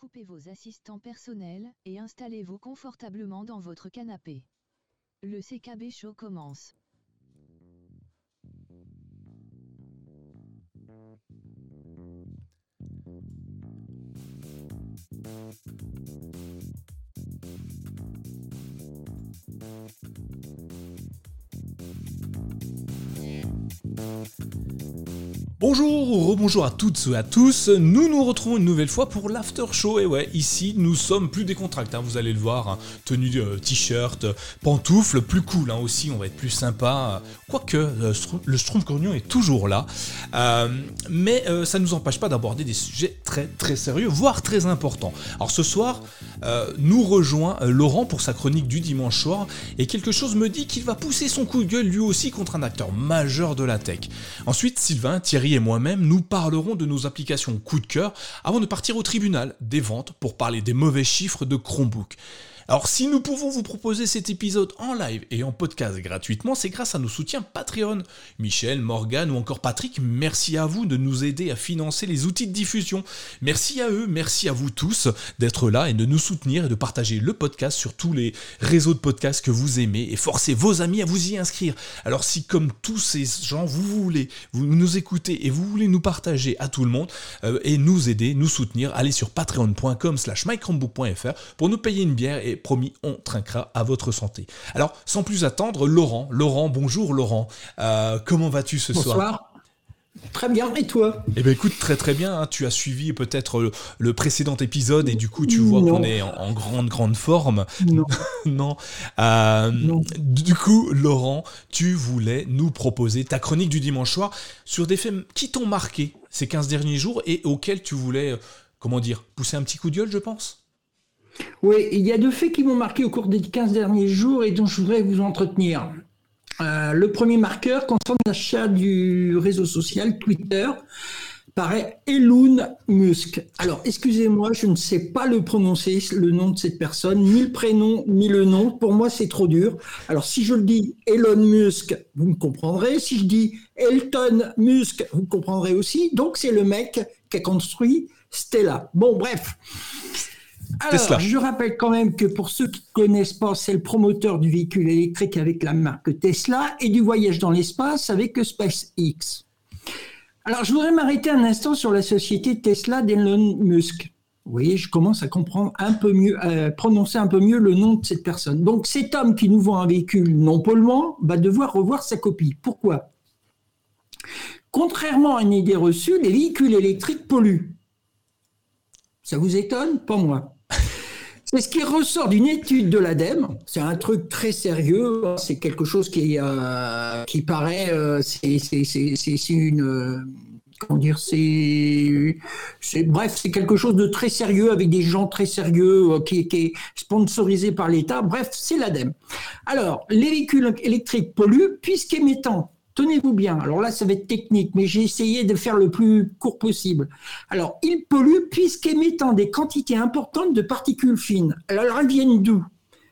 coupez vos assistants personnels et installez-vous confortablement dans votre canapé. Le CKB Show commence. Bonjour ou rebonjour à toutes et à tous, nous nous retrouvons une nouvelle fois pour l'after show. Et ouais ici nous sommes plus décontractés, hein, vous allez le voir, hein, tenue euh, t-shirt, pantoufles, plus cool hein, aussi, on va être plus sympa, quoique euh, le Stromcornion est toujours là, euh, mais euh, ça ne nous empêche pas d'aborder des sujets très très sérieux, voire très importants. Alors ce soir, euh, nous rejoint euh, Laurent pour sa chronique du dimanche soir. Et quelque chose me dit qu'il va pousser son coup de gueule lui aussi contre un acteur majeur de la tech. Ensuite, Sylvain, Thierry et moi-même, nous parlerons de nos applications coup de cœur avant de partir au tribunal des ventes pour parler des mauvais chiffres de Chromebook. Alors si nous pouvons vous proposer cet épisode en live et en podcast gratuitement, c'est grâce à nos soutiens Patreon. Michel, Morgan ou encore Patrick, merci à vous de nous aider à financer les outils de diffusion. Merci à eux, merci à vous tous d'être là et de nous soutenir et de partager le podcast sur tous les réseaux de podcasts que vous aimez et forcez vos amis à vous y inscrire. Alors si comme tous ces gens, vous voulez, vous nous écoutez et vous voulez nous partager à tout le monde euh, et nous aider, nous soutenir, allez sur patreon.com slash pour nous payer une bière et promis, on trinquera à votre santé. Alors, sans plus attendre, Laurent. Laurent, bonjour Laurent. Euh, comment vas-tu ce soir Bonsoir. Très bien, et toi? Eh bien écoute, très très bien, hein. tu as suivi peut-être le, le précédent épisode et du coup tu vois qu'on est en, en grande grande forme. Non. non. Euh, Non. Du coup, Laurent, tu voulais nous proposer ta chronique du dimanche soir sur des faits qui t'ont marqué ces 15 derniers jours et auxquels tu voulais, euh, comment dire, pousser un petit coup de gueule, je pense? Oui, il y a deux faits qui m'ont marqué au cours des 15 derniers jours et dont je voudrais vous entretenir. Euh, le premier marqueur concerne l'achat du réseau social Twitter par Elon Musk. Alors, excusez-moi, je ne sais pas le prononcer, le nom de cette personne, ni le prénom, ni le nom. Pour moi, c'est trop dur. Alors, si je le dis Elon Musk, vous me comprendrez. Si je dis Elton Musk, vous me comprendrez aussi. Donc, c'est le mec qui a construit Stella. Bon, bref. Alors, Tesla. je rappelle quand même que pour ceux qui ne connaissent pas, c'est le promoteur du véhicule électrique avec la marque Tesla et du voyage dans l'espace avec SpaceX. Alors, je voudrais m'arrêter un instant sur la société Tesla d'Elon Musk. Vous voyez, je commence à comprendre un peu mieux, à prononcer un peu mieux le nom de cette personne. Donc, cet homme qui nous vend un véhicule non polluant va devoir revoir sa copie. Pourquoi? Contrairement à une idée reçue, les véhicules électriques polluent. Ça vous étonne? Pas moi. C'est ce qui ressort d'une étude de l'ADEME. C'est un truc très sérieux. C'est quelque chose qui, euh, qui paraît. euh, c'est une. euh, comment dire C'est. Bref, c'est quelque chose de très sérieux avec des gens très sérieux qui, qui est sponsorisé par l'État. Bref, c'est l'ADEME. Alors, les véhicules électriques polluent puisqu'émettant. Tenez-vous bien. Alors là, ça va être technique, mais j'ai essayé de faire le plus court possible. Alors, ils polluent puisqu'émettant des quantités importantes de particules fines. Alors, elles viennent d'où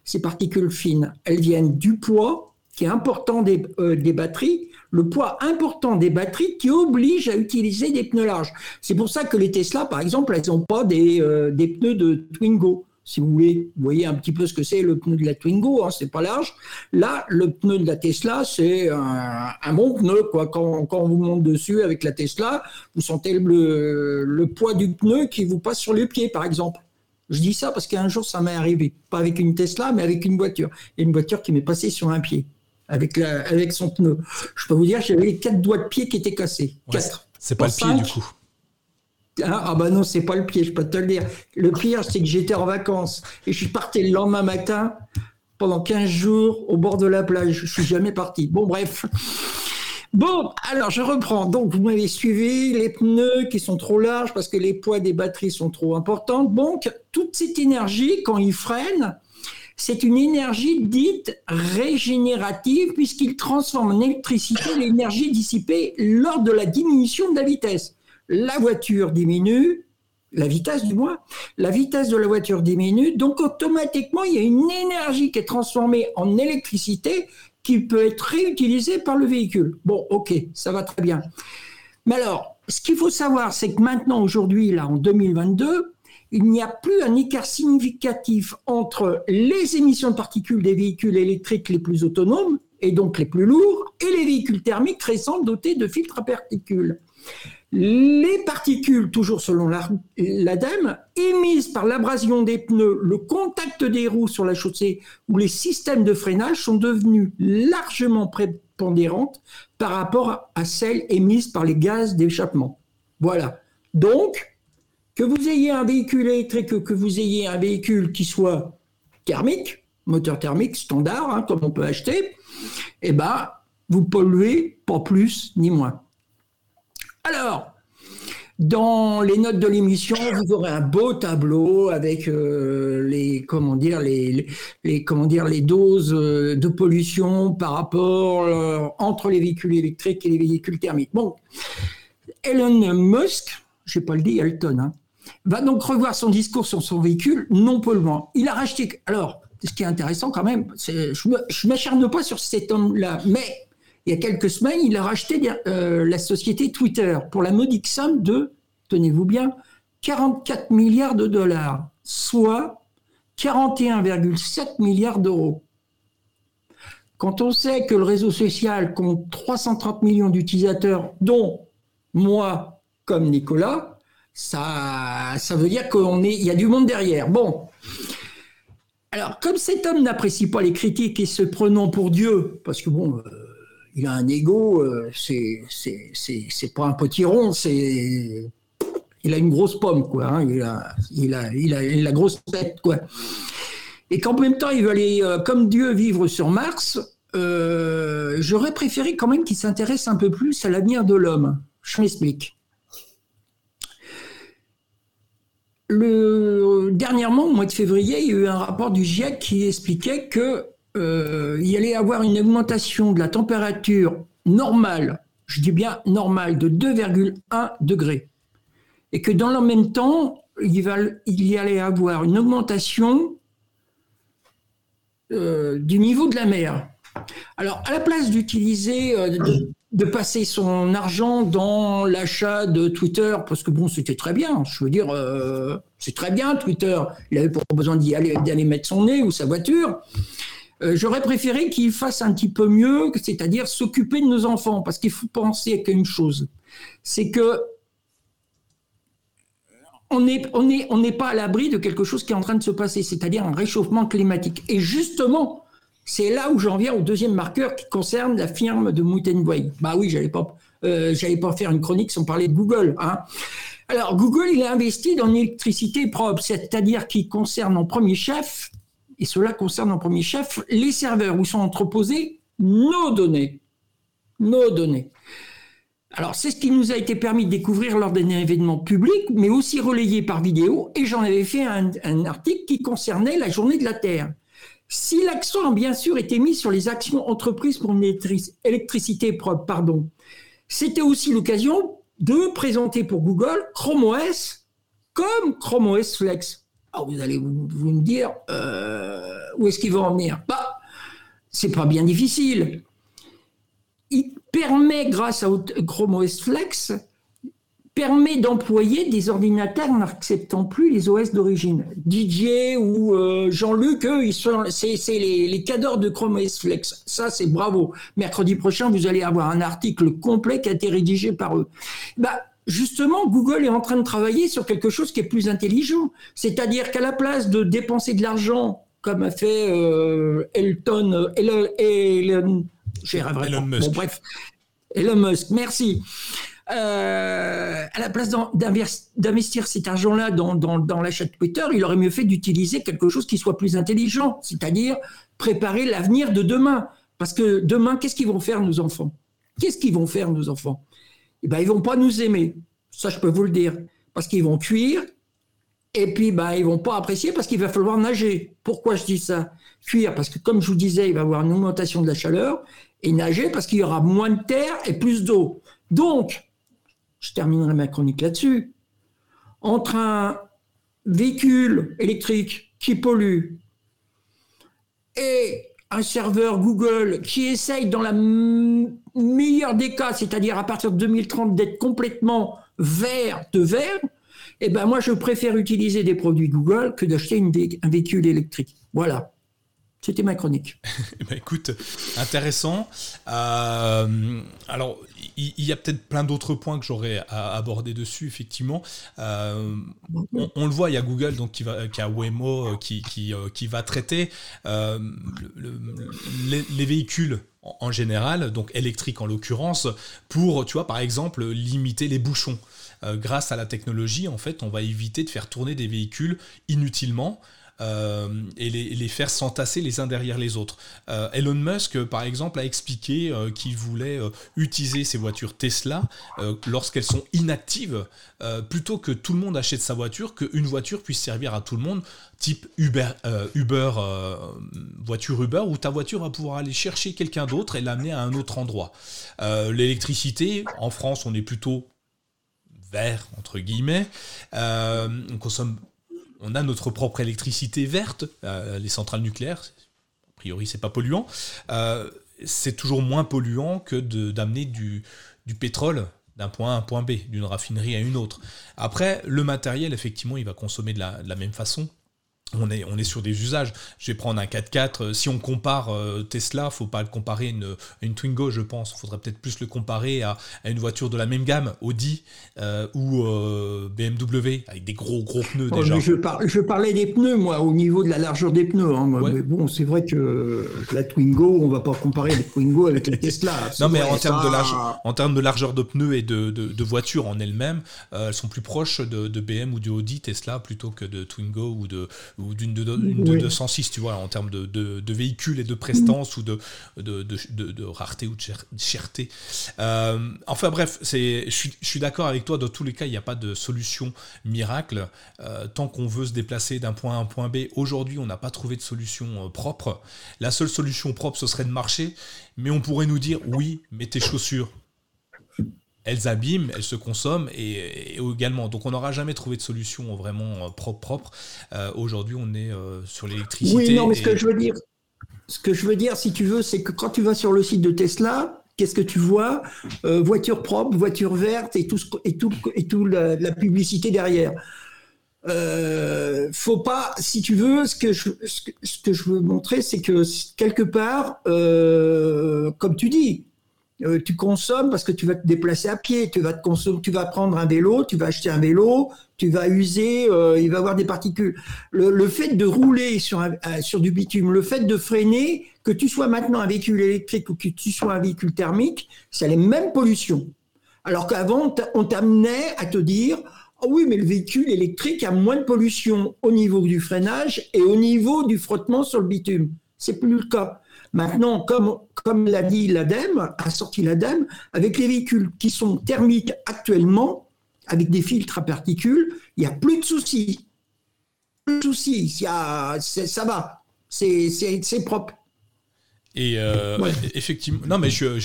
Ces particules fines, elles viennent du poids qui est important des, euh, batteries, le poids important des batteries qui oblige à utiliser des pneus larges. C'est pour ça que les Tesla, par exemple, elles n'ont pas des, euh, des pneus de Twingo. Si vous voulez, vous voyez un petit peu ce que c'est le pneu de la Twingo, hein, c'est pas large. Là, le pneu de la Tesla, c'est un, un bon pneu. Quoi. Quand, quand on vous monte dessus avec la Tesla, vous sentez le, le poids du pneu qui vous passe sur les pieds, par exemple. Je dis ça parce qu'un jour, ça m'est arrivé. Pas avec une Tesla, mais avec une voiture. Et une voiture qui m'est passée sur un pied, avec, la, avec son pneu. Je peux vous dire, j'avais les quatre doigts de pied qui étaient cassés. Ouais, Quatre. C'est pas le pied Cinq. du coup. Ah, ah bah non, c'est pas le pire, je peux te le dire. Le pire, c'est que j'étais en vacances et je suis parti le lendemain matin pendant 15 jours au bord de la plage. Je suis jamais parti. Bon, bref. Bon, alors je reprends. Donc, vous m'avez suivi, les pneus qui sont trop larges parce que les poids des batteries sont trop importants. Donc, toute cette énergie, quand ils freinent, c'est une énergie dite régénérative puisqu'il transforme en électricité l'énergie dissipée lors de la diminution de la vitesse. La voiture diminue, la vitesse du moins, la vitesse de la voiture diminue, donc automatiquement il y a une énergie qui est transformée en électricité qui peut être réutilisée par le véhicule. Bon, ok, ça va très bien. Mais alors, ce qu'il faut savoir, c'est que maintenant, aujourd'hui, là, en 2022, il n'y a plus un écart significatif entre les émissions de particules des véhicules électriques les plus autonomes, et donc les plus lourds, et les véhicules thermiques récents dotés de filtres à particules. Les particules, toujours selon l'ADEME, émises par l'abrasion des pneus, le contact des roues sur la chaussée ou les systèmes de freinage sont devenues largement prépondérantes par rapport à celles émises par les gaz d'échappement. Voilà. Donc, que vous ayez un véhicule électrique, que vous ayez un véhicule qui soit thermique, moteur thermique standard, hein, comme on peut acheter, eh ben, vous polluez pas plus ni moins. Alors, dans les notes de l'émission, vous aurez un beau tableau avec euh, les comment dire les, comment dire les doses euh, de pollution par rapport euh, entre les véhicules électriques et les véhicules thermiques. Bon, Elon Musk, je vais pas le dire, Elton, hein, va donc revoir son discours sur son véhicule non polluant. Il a racheté. Alors, ce qui est intéressant quand même, je ne m'acharne pas sur cet homme-là, mais il y a quelques semaines, il a racheté euh, la société Twitter pour la modique somme de, tenez-vous bien, 44 milliards de dollars, soit 41,7 milliards d'euros. Quand on sait que le réseau social compte 330 millions d'utilisateurs, dont moi comme Nicolas, ça, veut dire qu'il y a du monde derrière. Bon. Alors, comme cet homme n'apprécie pas les critiques et se prenant pour Dieu, parce que bon, euh, il a un ego, euh, c'est pas un petit rond, c'est il a une grosse pomme quoi, hein, il, a, il, la grosse tête. Et qu'en même temps il veut aller euh, comme Dieu vivre sur Mars. Euh, j'aurais préféré quand même qu'il s'intéresse un peu plus à l'avenir de l'homme. Je m'explique. Le, dernièrement, au mois de février, il y a eu un rapport du GIEC qui expliquait que euh, il y allait avoir une augmentation de la température normale, je dis bien normale, de 2,1 degrés. Et que dans le même temps, il, va, y allait avoir une augmentation euh, du niveau de la mer. Alors, à la place d'utiliser, euh, de, passer son argent dans l'achat de Twitter, parce que bon, c'était très bien, je veux dire, c'est très bien Twitter, il avait pas besoin d'y aller, d'aller mettre son nez ou sa voiture. Euh, j'aurais préféré qu'il fasse un petit peu mieux, c'est-à-dire s'occuper de nos enfants, parce qu'il faut penser qu'à une chose, c'est que on n'est pas à l'abri de quelque chose qui est en train de se passer, c'est-à-dire un réchauffement climatique. Et justement, c'est là où j'en viens au deuxième marqueur qui concerne la firme de Moutenway. Bah oui, j'allais pas, euh, pas faire une chronique sans parler de Google. Hein. Alors Google, il a investi dans l'électricité propre, c'est-à-dire qui concerne en premier chef et cela concerne en premier chef les serveurs où sont entreposées nos données. Nos données. Alors, c'est ce qui nous a été permis de découvrir lors d'un événement public, mais aussi relayé par vidéo, et j'en avais fait un, article qui concernait la journée de la Terre. Si l'accent, bien sûr, était mis sur les actions entreprises pour une électricité propre, pardon, c'était aussi l'occasion de présenter pour Google Chrome OS comme Chrome OS Flex. Alors vous allez vous, me dire, euh, où est-ce qu'il va en venir? Bah, c'est pas bien difficile. Il permet, grâce à Chrome OS Flex, permet d'employer des ordinateurs n'acceptant plus les OS d'origine. DJ ou euh, Jean-Luc, c'est, les, les de Chrome OS Flex. Ça, c'est bravo. Mercredi prochain, vous allez avoir un article complet qui a été rédigé par eux. Bah, justement, Google est en train de travailler sur quelque chose qui est plus intelligent. C'est-à-dire qu'à la place de dépenser de l'argent, comme a fait euh, Elton, Elon, Elon, Elon Musk. Bon, bref, Elon Musk, merci. Euh, à la place d'investir cet argent-là dans, dans l'achat de Twitter, il aurait mieux fait d'utiliser quelque chose qui soit plus intelligent, c'est-à-dire préparer l'avenir de demain. Parce que demain, qu'est-ce qu'ils vont faire nos enfants? Qu'est-ce qu'ils vont faire nos enfants? Eh ben, ils vont pas nous aimer. Ça, je peux vous le dire. Parce qu'ils vont cuire, et puis ben, ils vont pas apprécier parce qu'il va falloir nager. Pourquoi je dis ça? Cuire, parce que comme je vous disais, il va y avoir une augmentation de la chaleur, et nager parce qu'il y aura moins de terre et plus d'eau. Donc, je terminerai ma chronique là-dessus. Entre un véhicule électrique qui pollue et un serveur Google qui essaye dans la meilleur des cas, c'est-à-dire à partir de 2030 d'être complètement vert de vert, Eh ben moi, je préfère utiliser des produits Google que d'acheter un véhicule électrique. Voilà. C'était ma chronique. Eh ben, écoute, intéressant. Euh, alors, il y, a peut-être plein d'autres points que j'aurais à aborder dessus, effectivement. Euh, on, le voit, il y a Google donc, qui, a Waymo euh, qui, qui, qui va traiter les, véhicules en général, donc électriques en l'occurrence, pour, tu vois, par exemple, limiter les bouchons. grâce à la technologie, en fait, on va éviter de faire tourner des véhicules inutilement. Euh, et les, faire s'entasser les uns derrière les autres. Euh, Elon Musk, par exemple, a expliqué euh, qu'il voulait utiliser ses voitures Tesla lorsqu'elles sont inactives, plutôt que tout le monde achète sa voiture, qu'une voiture puisse servir à tout le monde, type Uber, Uber voiture Uber, où ta voiture va pouvoir aller chercher quelqu'un d'autre et l'amener à un autre endroit. L'électricité, en France, on est plutôt vert, entre guillemets. on consomme on a notre propre électricité verte, euh, les centrales nucléaires, a priori c'est pas polluant, euh, c'est toujours moins polluant que d'amener du, pétrole d'un point A à un point B, d'une raffinerie à une autre. Après, le matériel, effectivement, il va consommer de la même façon on est, on est sur des usages. Je vais prendre un 4x4. Euh, si on compare euh, Tesla, faut pas le comparer à une, une, Twingo, je pense. Il faudrait peut-être plus le comparer à, une voiture de la même gamme, Audi euh, ou BMW, avec des gros gros pneus oh, déjà. je, je, parlais des pneus, moi, au niveau de la largeur des pneus. Hein. Mais bon, c'est vrai que la Twingo, on va pas comparer la Twingo avec la Tesla. non, mais en, termes de largeur, en termes de largeur de pneus et de, de, voiture en elle-même, elles sont plus proches de, de BM ou de Audi, Tesla, plutôt que de Twingo ou de ou d'une de, 206, tu vois, en termes de, de, véhicules et de prestance ou de, de, rareté ou de cherté. Euh, enfin bref, je suis, je suis d'accord avec toi, dans tous les cas, il n'y a pas de solution miracle. Euh, tant qu'on veut se déplacer d'un point A à un point B, aujourd'hui, on n'a pas trouvé de solution euh, propre. La seule solution propre, ce serait de marcher, mais on pourrait nous dire, oui, mets tes chaussures elles abîment, elles se consomment et, également. Donc on n'aura jamais trouvé de solution vraiment euh, propre propre. Euh, aujourd'hui, on est euh, sur l'électricité. Oui, non, mais ce que je veux dire, ce que je veux dire, si tu veux, c'est que quand tu vas sur le site de Tesla, qu'est-ce que tu vois? Voiture propre, voiture verte et tout et tout et tout la, publicité derrière. faut pas, si tu veux, ce que je, ce que je veux montrer, c'est que quelque part, comme tu dis, euh, tu consommes parce que tu vas te déplacer à pied, tu vas te consommer, tu vas prendre un vélo, tu vas acheter un vélo, tu vas user, euh, il va avoir des particules. Le, fait de rouler sur, euh, sur du bitume, le fait de freiner, que tu sois maintenant un véhicule électrique ou que tu sois un véhicule thermique, c'est les mêmes pollutions. Alors qu'avant, on t'amenait à te dire, oh oui, mais le véhicule électrique a moins de pollution au niveau du freinage et au niveau du frottement sur le bitume. C'est plus le cas. Maintenant, comme, comme l'a dit l'ADEME, a sorti l'ADEME, avec les véhicules qui sont thermiques actuellement, avec des filtres à particules, il n'y a plus de soucis. Plus de soucis, ça va, c'est propre. Et euh, effectivement, non, mais je,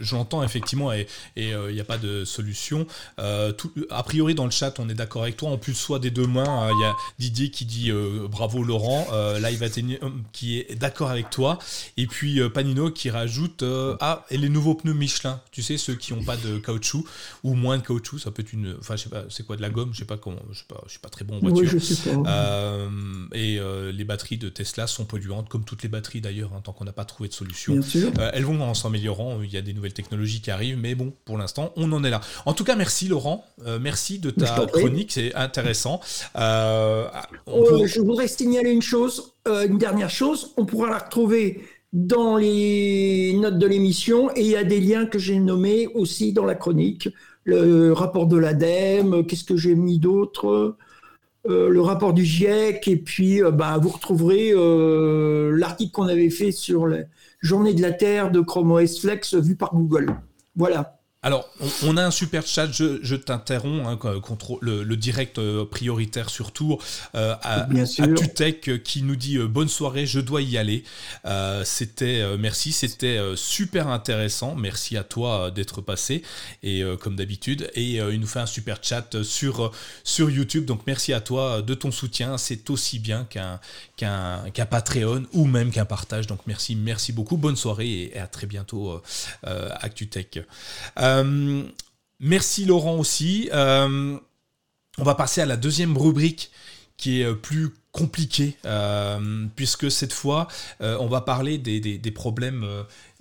j'entends effectivement, et il n'y euh, a pas de solution. Euh, tout, a priori, dans le chat, on est d'accord avec toi. En plus, soit des deux mains, il y a Didier qui dit bravo Laurent, Live qui est d'accord avec toi, et puis Panino qui rajoute ah, et les nouveaux pneus Michelin, tu sais, ceux qui n'ont pas de caoutchouc ou moins de caoutchouc, ça peut être une. Enfin, je sais pas, c'est quoi de la gomme, je sais pas comment, je sais pas, je suis pas très bon en voiture. Oui, je sais pas. et les batteries de Tesla sont polluantes, comme toutes les batteries d'ailleurs, hein, tant qu'on n'a pas trouvé de solutions. Euh, elles vont en s'améliorant, il y a des nouvelles technologies qui arrivent, mais bon, pour l'instant, on en est là. En tout cas, merci Laurent, euh, merci de ta chronique, c'est intéressant. Euh, je voudrais signaler une chose, une dernière chose, on pourra la retrouver dans les notes de l'émission et il y a des liens que j'ai nommés aussi dans la chronique. Le rapport de l'ADEME, qu'est-ce que j'ai mis d'autre euh, le rapport du GIEC, et puis euh, bah, vous retrouverez euh, l'article qu'on avait fait sur la journée de la Terre de Chrome OS Flex vu par Google. Voilà. Alors, on, a un super chat, je, t'interromps, hein, contre le, direct euh, prioritaire surtout, euh, à, Tutec euh, qui nous dit bonne soirée, je dois y aller. c'était, merci, c'était super intéressant. Merci à toi d'être passé, et comme d'habitude. Et il nous fait un super chat sur, sur YouTube, donc merci à toi de ton soutien. C'est aussi bien qu'un qu'un Patreon ou même qu'un partage. Donc merci, merci beaucoup. Bonne soirée et, à très bientôt, ActuTech. Euh, merci Laurent aussi. Euh, on va passer à la deuxième rubrique qui est plus compliquée, puisque cette fois, on va parler des, problèmes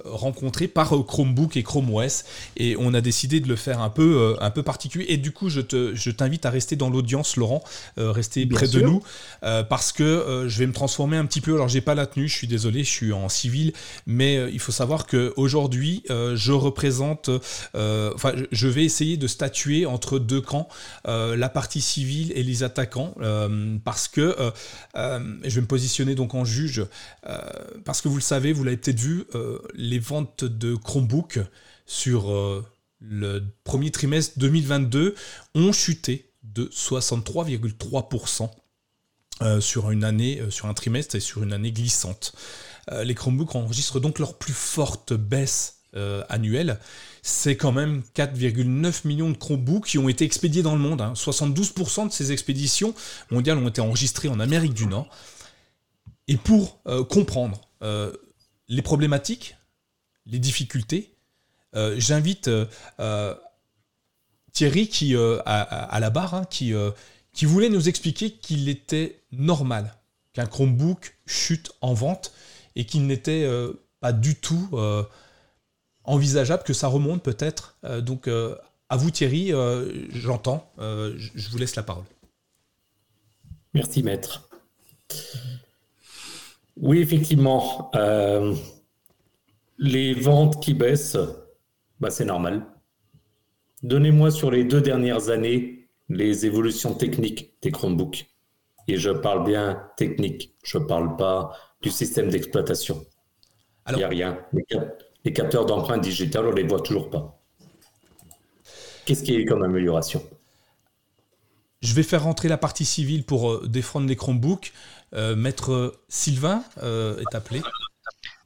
rencontré par euh, Chromebook et Chrome OS et on a décidé de le faire un peu euh, un peu particulier. Et du coup je te je t'invite à rester dans l'audience Laurent euh, rester près de nous parce que je vais me transformer un petit peu. Alors j'ai pas la tenue je suis désolé je suis en civil mais il faut savoir que aujourd'hui je représente enfin je vais essayer de statuer entre deux camps la partie civile et les attaquants parce que je vais me positionner donc en juge parce que vous le savez vous l'avez peut-être vu les ventes de Chromebook sur euh, le premier trimestre 2022 ont chuté de 63,3% euh, euh, sur un trimestre et sur une année glissante. les Chromebooks enregistrent donc leur plus forte baisse annuelle. C'est quand même 4,9 millions de Chromebooks qui ont été expédiés dans le monde. 72% hein. de ces expéditions mondiales ont été enregistrées en Amérique du Nord. Et pour comprendre les problématiques, les difficultés, euh, j'invite euh, euh, Thierry qui à, la barre, hein, qui, qui voulait nous expliquer qu'il était normal qu'un Chromebook chute en vente et qu'il n'était pas du tout envisageable que ça remonte peut-être. donc à vous Thierry, j'entends, je vous laisse la parole. Merci maître. Oui, effectivement, les ventes qui baissent, bah c'est normal. Donnez-moi sur les deux dernières années les évolutions techniques des Chromebooks. Et je parle bien technique, je ne parle pas du système d'exploitation. Il n'y a rien. Les, capteurs d'empreintes digitales, on ne les voit toujours pas. Qu'est-ce qui est comme amélioration? Je vais faire rentrer la partie civile pour euh, défendre les Chromebooks. Euh, Maître Sylvain euh, est appelé.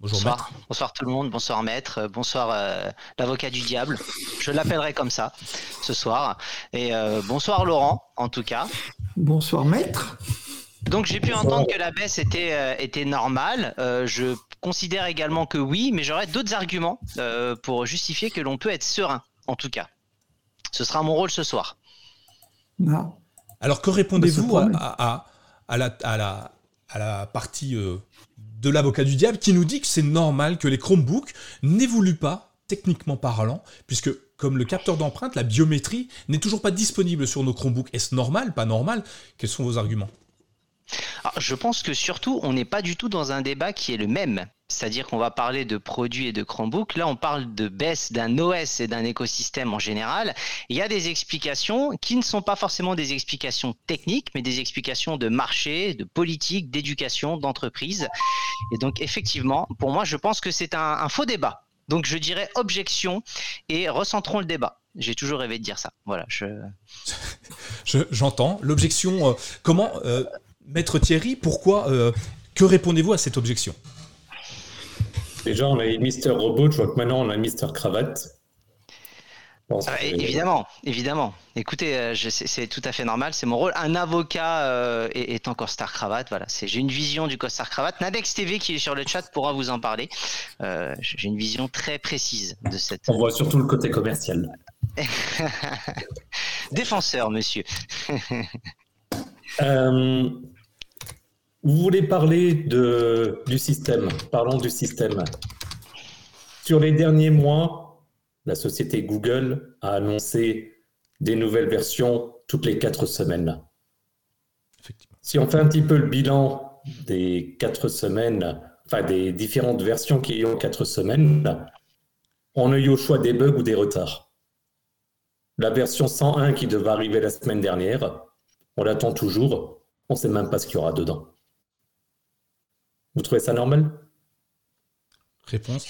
Bonjour bonsoir, tout le monde, bonsoir maître, euh, bonsoir euh, l'avocat du diable, je l'appellerai comme ça ce soir. Et euh, bonsoir Laurent en tout cas. Bonsoir maître. Donc j'ai pu entendre que la baisse était, était normale. je considère également que oui, mais j'aurais d'autres arguments pour justifier que l'on peut être serein en tout cas. Ce sera mon rôle ce soir. Non. Alors que répondez-vous à, à, à, la, à, la, à la partie de l'avocat du diable qui nous dit que c'est normal que les Chromebooks n'évoluent pas, techniquement parlant, puisque comme le capteur d'empreinte, la biométrie n'est toujours pas disponible sur nos Chromebooks. Est-ce normal, pas normal. Quels sont vos arguments? Je pense que surtout, on n'est pas du tout dans un débat qui est le même c'est-à-dire qu'on va parler de produits et de Chromebook. Là, on parle de baisse d'un OS et d'un écosystème en général. Il y a des explications qui ne sont pas forcément des explications techniques, mais des explications de marché, de politique, d'éducation, d'entreprise. Et donc, effectivement, pour moi, je pense que c'est un, faux débat. Donc, je dirais objection et recentrons le débat. J'ai toujours rêvé de dire ça. Voilà. Je... J'entends. L'objection. Euh, comment, euh, Maître Thierry, pourquoi euh, Que répondez-vous à cette objection? Déjà, on a eu Mister Robot, je vois que maintenant on a Mister Cravate. Ah, évidemment, évidemment. Écoutez, euh, c'est tout à fait normal, c'est mon rôle. Un avocat euh, est, encore star cravate, voilà. J'ai une vision du costard cravate. Nadex TV qui est sur le chat pourra vous en parler. Euh, j'ai une vision très précise de cette. On voit surtout le côté commercial. Défenseur, monsieur. Vous voulez parler de, du système. Parlons du système. Sur les derniers mois, la société Google a annoncé des nouvelles versions toutes les quatre semaines. Si on fait un petit peu le bilan des quatre semaines, enfin des différentes versions qui ont quatre semaines, on a eu au choix des bugs ou des retards. La version 101 qui devait arriver la semaine dernière, on l'attend toujours, on ne sait même pas ce qu'il y aura dedans. Vous trouvez ça normal? Réponse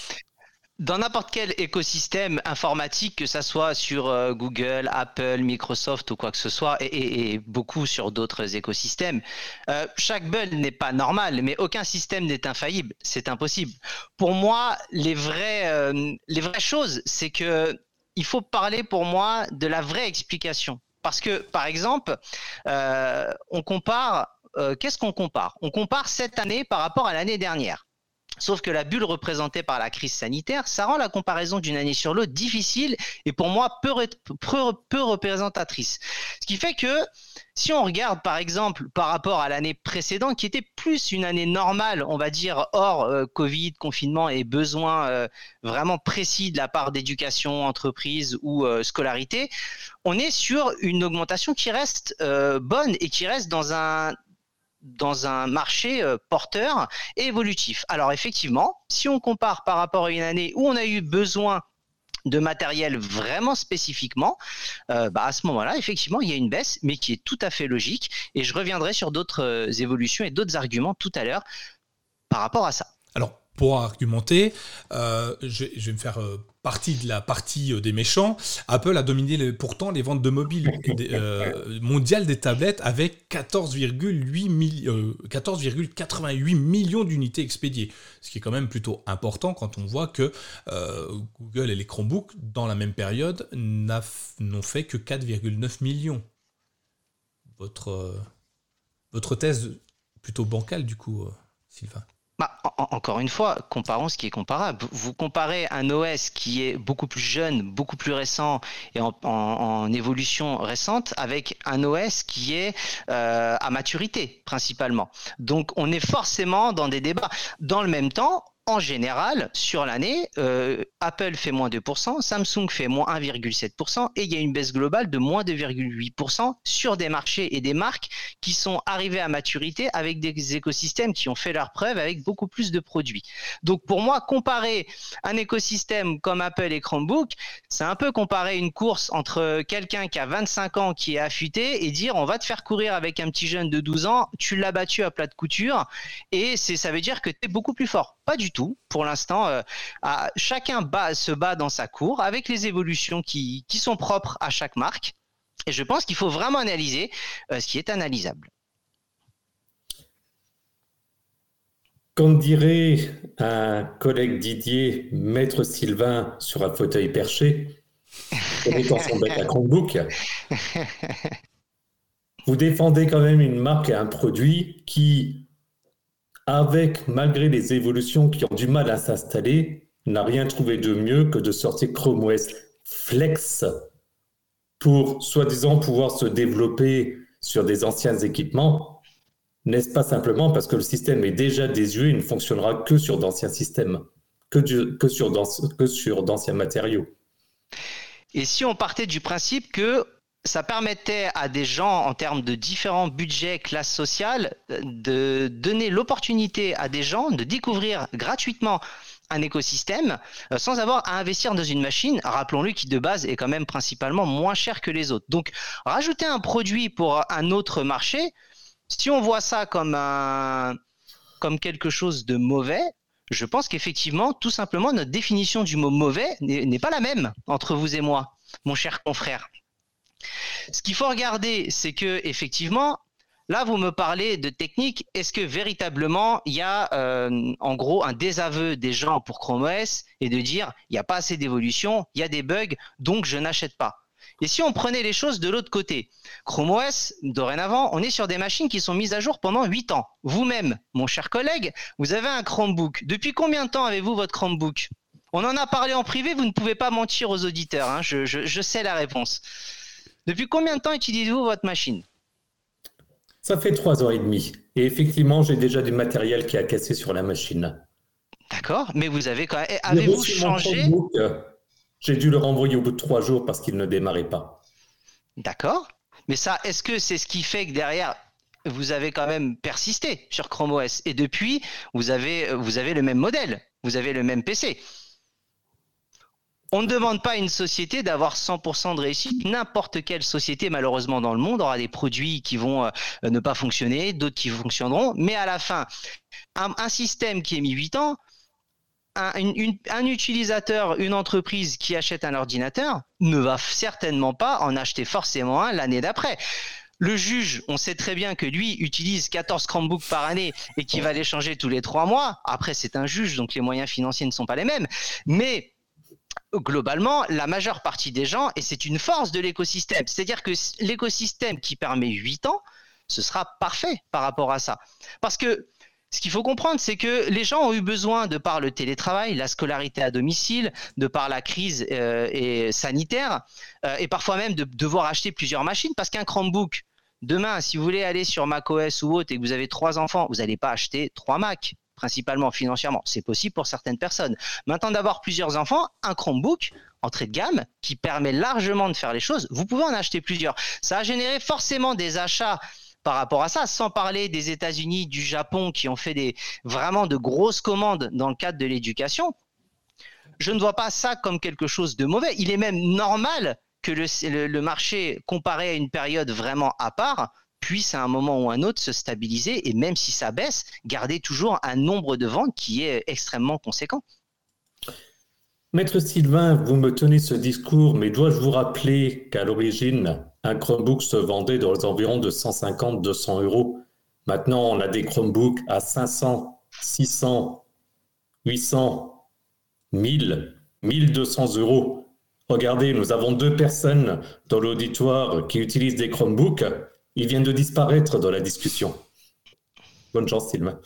dans n'importe quel écosystème informatique, que ce soit sur euh, Google, Apple, Microsoft ou quoi que ce soit, et, beaucoup sur d'autres écosystèmes, euh, chaque bug n'est pas normal, mais aucun système n'est infaillible. C'est impossible. Pour moi, les vraies, euh, les vraies choses, c'est que il faut parler pour moi de la vraie explication. Parce que, par exemple, on compare euh, qu'est-ce qu'on compare? On compare cette année par rapport à l'année dernière. Sauf que la bulle représentée par la crise sanitaire, ça rend la comparaison d'une année sur l'autre difficile et pour moi peu, peu, représentatrice. Ce qui fait que si on regarde par exemple par rapport à l'année précédente, qui était plus une année normale, on va dire hors euh, Covid, confinement et besoins euh, vraiment précis de la part d'éducation, entreprise ou euh, scolarité, on est sur une augmentation qui reste bonne et qui reste dans un dans un marché euh, porteur et évolutif. Alors effectivement, si on compare par rapport à une année où on a eu besoin de matériel vraiment spécifiquement, euh, bah à ce moment-là, effectivement, il y a une baisse, mais qui est tout à fait logique. Et je reviendrai sur d'autres euh, évolutions et d'autres arguments tout à l'heure par rapport à ça. Alors, pour argumenter, je, vais me faire partie de la partie euh, des méchants, Apple a dominé pourtant les ventes de mobiles euh, mondiales des tablettes avec 14,88 euh, millions d'unités expédiées. Ce qui est quand même plutôt important quand on voit que Google et les Chromebooks, dans la même période, n'ont fait que 4,9 millions. Votre, votre thèse plutôt bancale du coup, Sylvain? Bah, encore une fois, comparons ce qui est comparable. Vous comparez un OS qui est beaucoup plus jeune, beaucoup plus récent et en, évolution récente avec un OS qui est euh, à maturité principalement. Donc on est forcément dans des débats. Dans le même temps, en général, sur l'année, euh, Apple fait moins 2%, Samsung fait moins 1,7% et il y a une baisse globale de moins 2,8% sur des marchés et des marques qui sont arrivés à maturité avec des écosystèmes qui ont fait leur preuve avec beaucoup plus de produits. Donc pour moi, comparer un écosystème comme Apple et Chromebook, c'est un peu comparer une course entre quelqu'un qui a 25 ans qui est affûté et dire on va te faire courir avec un petit jeune de 12 ans, tu l'as battu à plat de couture et ça veut dire que tu es beaucoup plus fort. Pas du tout. Pour l'instant, euh, chacun se bat dans sa cour avec les évolutions qui, sont propres à chaque marque. Et je pense qu'il faut vraiment analyser euh, ce qui est analysable. Comme dirait un collègue Didier, maître Sylvain sur un fauteuil perché, dans son bec à Chromebook, vous défendez quand même une marque et un produit qui avec, malgré les évolutions qui ont du mal à s'installer, n'a rien trouvé de mieux que de sortir Chrome OS Flex pour, soi-disant, pouvoir se développer sur des anciens équipements. N'est-ce pas simplement parce que le système est déjà désuet et ne fonctionnera que sur d'anciens systèmes, que, que sur d'anciens matériaux? Et si on partait du principe que ça permettait à des gens, en termes de différents budgets, classes sociales, de donner l'opportunité à des gens de découvrir gratuitement un écosystème euh, sans avoir à investir dans une machine, rappelons-le, qui de base est quand même principalement moins cher que les autres. Donc, rajouter un produit pour un autre marché, si on voit ça comme, un, comme quelque chose de mauvais, je pense qu'effectivement, tout simplement, notre définition du mot mauvais n'est pas la même entre vous et moi, mon cher confrère. Ce qu'il faut regarder, c'est que effectivement, Là, vous me parlez de technique. Est-ce que véritablement, il y a euh, en gros un désaveu des gens pour Chrome OS et de dire il n'y a pas assez d'évolution, il y a des bugs, donc je n'achète pas? Et si on prenait les choses de l'autre côté, Chrome OS, dorénavant, on est sur des machines qui sont mises à jour pendant 8 ans. Vous-même, mon cher collègue, vous avez un Chromebook. Depuis combien de temps avez-vous votre Chromebook? On en a parlé en privé, vous ne pouvez pas mentir aux auditeurs, hein. je sais la réponse. Depuis combien de temps utilisez-vous votre machine? Ça fait trois ans et demi. Et effectivement, j'ai déjà du matériel qui a cassé sur la machine. D'accord, mais vous avez quand même. Avez-vous changé? J'ai dû le renvoyer au bout de trois jours parce qu'il ne démarrait pas. D'accord. Mais ça, est-ce que c'est ce qui fait que derrière, vous avez quand même persisté sur Chrome OS et depuis, vous avez, vous avez le même modèle, vous avez le même PC on ne demande pas à une société d'avoir 100% de réussite. N'importe quelle société, malheureusement, dans le monde aura des produits qui vont euh, ne pas fonctionner, d'autres qui fonctionneront. Mais à la fin, un, système qui est mis 8 ans, un, utilisateur, une entreprise qui achète un ordinateur ne va certainement pas en acheter forcément un l'année d'après. Le juge, on sait très bien que lui utilise 14 Chromebooks par année et qu'il va les changer tous les trois mois. Après, c'est un juge, donc les moyens financiers ne sont pas les mêmes. Mais globalement, la majeure partie des gens, et c'est une force de l'écosystème, c'est-à-dire que l'écosystème qui permet 8 ans, ce sera parfait par rapport à ça. Parce que ce qu'il faut comprendre, c'est que les gens ont eu besoin, de par le télétravail, la scolarité à domicile, de par la crise euh, sanitaire, euh, et parfois même de devoir acheter plusieurs machines, parce qu'un Chromebook, demain, si vous voulez aller sur macOS ou autre et que vous avez trois enfants, vous n'allez pas acheter trois Mac, principalement financièrement. C'est possible pour certaines personnes. Maintenant, d'avoir plusieurs enfants, un Chromebook, entrée de gamme, qui permet largement de faire les choses, vous pouvez en acheter plusieurs. Ça a généré forcément des achats par rapport à ça, sans parler des États-Unis, du Japon qui ont fait des vraiment de grosses commandes dans le cadre de l'éducation. Je ne vois pas ça comme quelque chose de mauvais. Il est même normal que le, marché, comparé à une période vraiment à part, puisse à un moment ou un autre se stabiliser et même si ça baisse, garder toujours un nombre de ventes qui est extrêmement conséquent. Maître Sylvain, vous me tenez ce discours, mais dois-je vous rappeler qu'à l'origine, un Chromebook se vendait dans les environs de 150-200 euros. Maintenant, on a des Chromebooks à 500, 600, 800, 1000, 1200 euros. Regardez, nous avons deux personnes dans l'auditoire qui utilisent des Chromebooks. Ils viennent de disparaître dans la discussion. Bonne chance, Sylvain.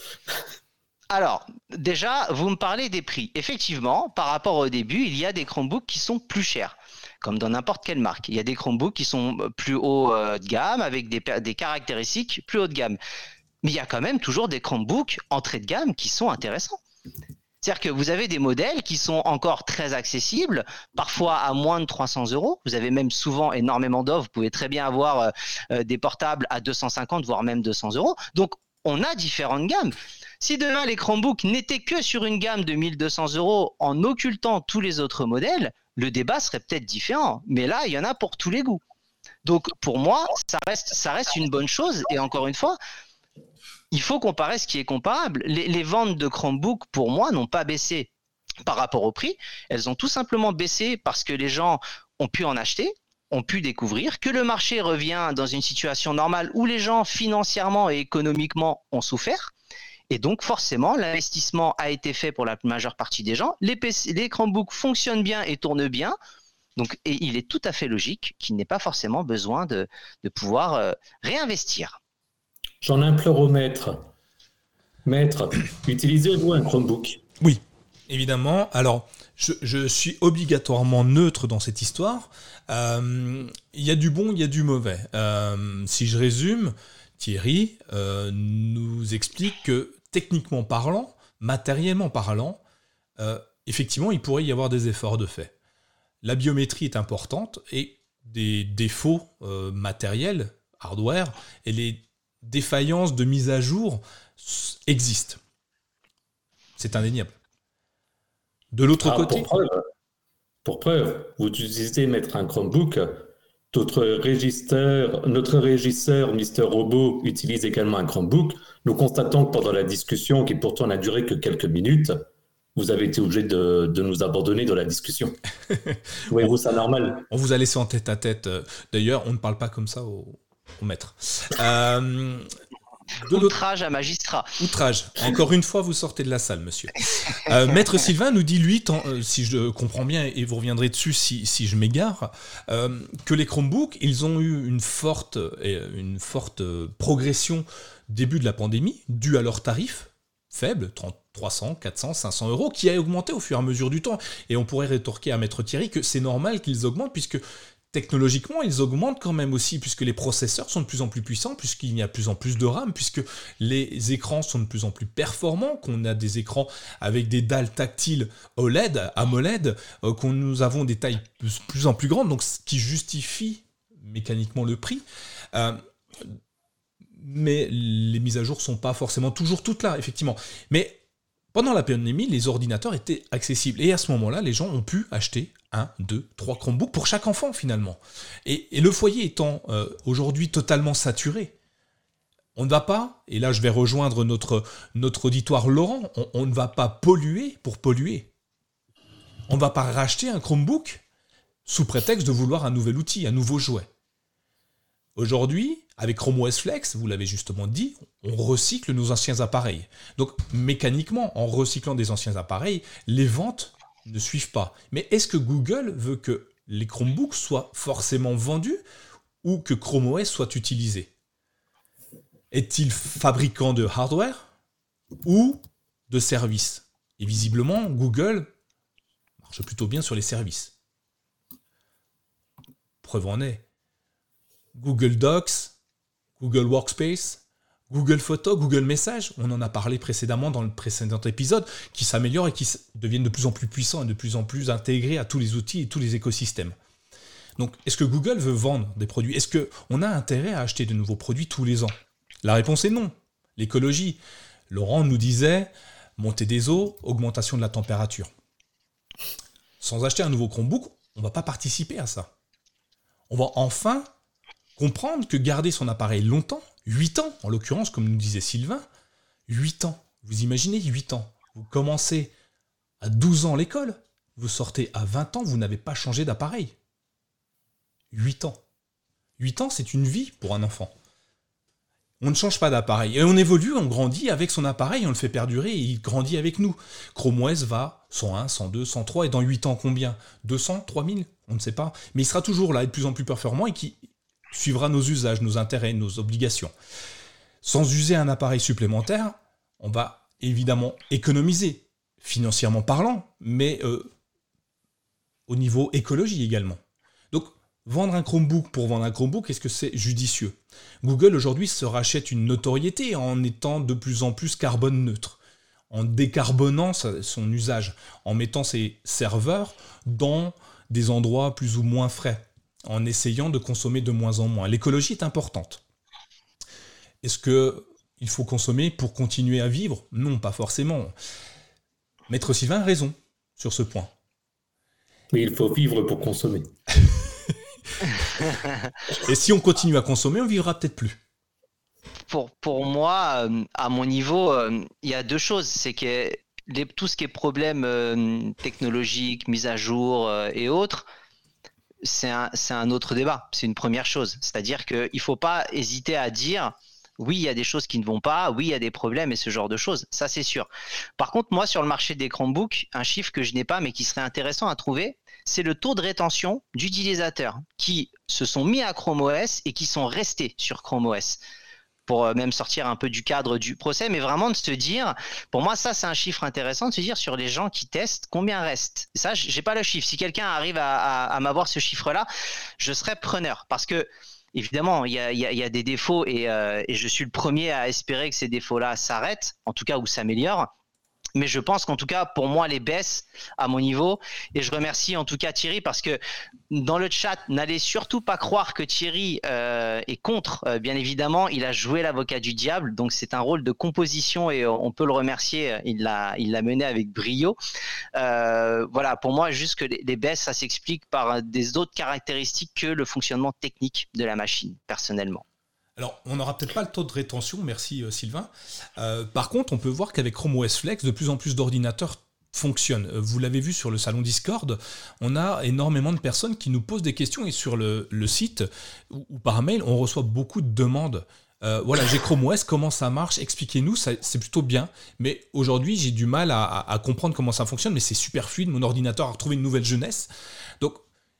Alors, déjà, vous me parlez des prix. Effectivement, par rapport au début, il y a des Chromebooks qui sont plus chers comme dans n'importe quelle marque. Il y a des Chromebooks qui sont euh, plus haut euh, de gamme, avec des, des caractéristiques plus haut de gamme. Mais il y a quand même toujours des Chromebooks entrée de gamme qui sont intéressants. C'est-à-dire que vous avez des modèles qui sont encore très accessibles, parfois à moins de 300 euros. Vous avez même souvent énormément d'offres. Vous pouvez très bien avoir euh, des portables à 250, voire même 200 euros. Donc, on a différentes gammes. Si demain les Chromebooks n'étaient que sur une gamme de 1200 euros en occultant tous les autres modèles, le débat serait peut-être différent. Mais là, il y en a pour tous les goûts. Donc pour moi, ça reste une bonne chose. Et encore une fois, il faut comparer ce qui est comparable. Les, ventes de Chromebook, pour moi, n'ont pas baissé par rapport au prix. Elles ont tout simplement baissé parce que les gens ont pu en acheter, ont pu découvrir, que le marché revient dans une situation normale où les gens financièrement et économiquement ont souffert. Et donc, forcément, l'investissement a été fait pour la majeure partie des gens. Les, PC, les Chromebooks fonctionnent bien et tournent bien. Donc, et il est tout à fait logique qu'il n'ait pas forcément besoin de, pouvoir euh, réinvestir. J'en implore au maître. Maître, utilisez-vous un Chromebook? Oui, évidemment. Alors, je, suis obligatoirement neutre dans cette histoire. Euh, il y a du bon, il y a du mauvais. Euh, si je résume, Thierry nous explique que techniquement parlant, matériellement parlant, euh, effectivement, il pourrait y avoir des efforts de fait. La biométrie est importante et des défauts euh, matériels, hardware, et les défaillances de mise à jour existent. C'est indéniable. De l'autre ah, côté. Pour preuve, vous utilisez mettre un Chromebook notre régisseur, notre régisseur, Mister Robot, utilise également un Chromebook. Nous constatons que pendant la discussion, qui pourtant n'a duré que quelques minutes, vous avez été obligé de, nous abandonner dans la discussion. Trouvez-vous ça normal? On vous a laissé en tête à tête. D'ailleurs, on ne parle pas comme ça au, maître. Euh, Outrage à magistrat. Outrage. Encore une fois, vous sortez de la salle, monsieur. Euh, Maître Sylvain nous dit, lui, euh, si je comprends bien, et vous reviendrez dessus si, je m'égare, euh, que les Chromebooks, ils ont eu une forte, une forte progression début de la pandémie, due à leurs tarifs faibles, 300, 400, 500 euros, qui a augmenté au fur et à mesure du temps. Et on pourrait rétorquer à Maître Thierry que c'est normal qu'ils augmentent, puisque technologiquement, ils augmentent quand même aussi, puisque les processeurs sont de plus en plus puissants, puisqu'il y a de plus en plus de RAM, puisque les écrans sont de plus en plus performants, qu'on a des écrans avec des dalles tactiles OLED, AMOLED, euh, qu'on nous avons des tailles plus en plus grandes, donc ce qui justifie mécaniquement le prix. Euh, mais les mises à jour sont pas forcément toujours toutes là, effectivement. Mais pendant la pandémie, les ordinateurs étaient accessibles. Et à ce moment-là, les gens ont pu acheter un, deux, trois Chromebooks pour chaque enfant finalement. Et, le foyer étant euh, aujourd'hui totalement saturé, on ne va pas, et là je vais rejoindre notre, notre auditoire Laurent, on, ne va pas polluer pour polluer. On ne va pas racheter un Chromebook sous prétexte de vouloir un nouvel outil, un nouveau jouet. Aujourd'hui, avec Chrome OS Flex, vous l'avez justement dit, on recycle nos anciens appareils. Donc mécaniquement, en recyclant des anciens appareils, les ventes ne suivent pas. Mais est-ce que Google veut que les Chromebooks soient forcément vendus ou que Chrome OS soit utilisé? Est-il fabricant de hardware ou de services? Et visiblement, Google marche plutôt bien sur les services. Preuve en est. Google Docs, Google Workspace, Google Photos, Google Messages, on en a parlé précédemment dans le précédent épisode, qui s'améliorent et qui deviennent de plus en plus puissants et de plus en plus intégrés à tous les outils et tous les écosystèmes. Donc, est-ce que Google veut vendre des produits? Est-ce qu'on a intérêt à acheter de nouveaux produits tous les ans? La réponse est non. L'écologie. Laurent nous disait montée des eaux, augmentation de la température. Sans acheter un nouveau Chromebook, on ne va pas participer à ça. On va enfin comprendre que garder son appareil longtemps, 8 ans en l'occurrence, comme nous disait Sylvain, 8 ans, vous imaginez 8 ans, vous commencez à 12 ans l'école, vous sortez à 20 ans, vous n'avez pas changé d'appareil. 8 ans. 8 ans, c'est une vie pour un enfant. On ne change pas d'appareil. Et on évolue, on grandit avec son appareil, on le fait perdurer et il grandit avec nous. Chrome OS va 101, 102, 103 et dans 8 ans combien? 200, 3000 On ne sait pas. Mais il sera toujours là, de plus en plus performant et qui suivra nos usages, nos intérêts, nos obligations. Sans user un appareil supplémentaire, on va évidemment économiser, financièrement parlant, mais euh, au niveau écologie également. Donc, vendre un Chromebook pour vendre un Chromebook, est-ce que c'est judicieux? Google aujourd'hui se rachète une notoriété en étant de plus en plus carbone neutre, en décarbonant son usage, en mettant ses serveurs dans des endroits plus ou moins frais en essayant de consommer de moins en moins. L'écologie est importante. Est-ce que il faut consommer pour continuer à vivre? Non, pas forcément. Maître Sylvain a raison sur ce point. Mais il faut vivre pour consommer. Et si on continue à consommer, on vivra peut-être plus. Pour, pour moi, euh, à mon niveau, euh, il y a deux choses. C'est que tout ce qui est problème euh, technologique, mise à jour et autres, c'est un, autre débat. C'est une première chose. C'est-à-dire qu'il ne faut pas hésiter à dire oui, il y a des choses qui ne vont pas, oui, il y a des problèmes et ce genre de choses. Ça, c'est sûr. Par contre, moi, sur le marché des Chromebooks, un chiffre que je n'ai pas mais qui serait intéressant à trouver, c'est le taux de rétention d'utilisateurs qui se sont mis à Chrome OS et qui sont restés sur Chrome OS pour euh, même sortir un peu du cadre du procès, mais vraiment de se dire, pour moi ça c'est un chiffre intéressant de se dire sur les gens qui testent combien reste. ça j'ai pas le chiffre. Si quelqu'un arrive à, m'avoir ce chiffre-là, je serais preneur parce que évidemment, il y a, des défauts euh, et, je suis le premier à espérer que ces défauts-là s'arrêtent, en tout cas ou s'améliorent. Mais je pense qu'en tout cas, pour moi, les baissent à mon niveau. Et je remercie en tout cas Thierry parce que dans le chat, n'allez surtout pas croire que Thierry euh, est contre. Euh, bien évidemment, il a joué l'avocat du diable. Donc c'est un rôle de composition et on peut le remercier. Il l'a, mené avec brio. Euh, voilà, pour moi, juste que les baisses, ça s'explique par des autres caractéristiques que le fonctionnement technique de la machine, personnellement. Alors, on n'aura peut-être pas le taux de rétention, merci euh, Sylvain. Euh, par contre, on peut voir qu'avec Chrome OS Flex, de plus en plus d'ordinateurs fonctionnent. Euh, vous l'avez vu sur le salon Discord, on a énormément de personnes qui nous posent des questions et sur le, site ou, par mail, on reçoit beaucoup de demandes. voilà, j'ai Chrome OS, comment ça marche Expliquez-nous, c'est plutôt bien. Mais aujourd'hui, j'ai du mal à, à, comprendre comment ça fonctionne, mais c'est super fluide. Mon ordinateur a retrouvé une nouvelle jeunesse. Donc,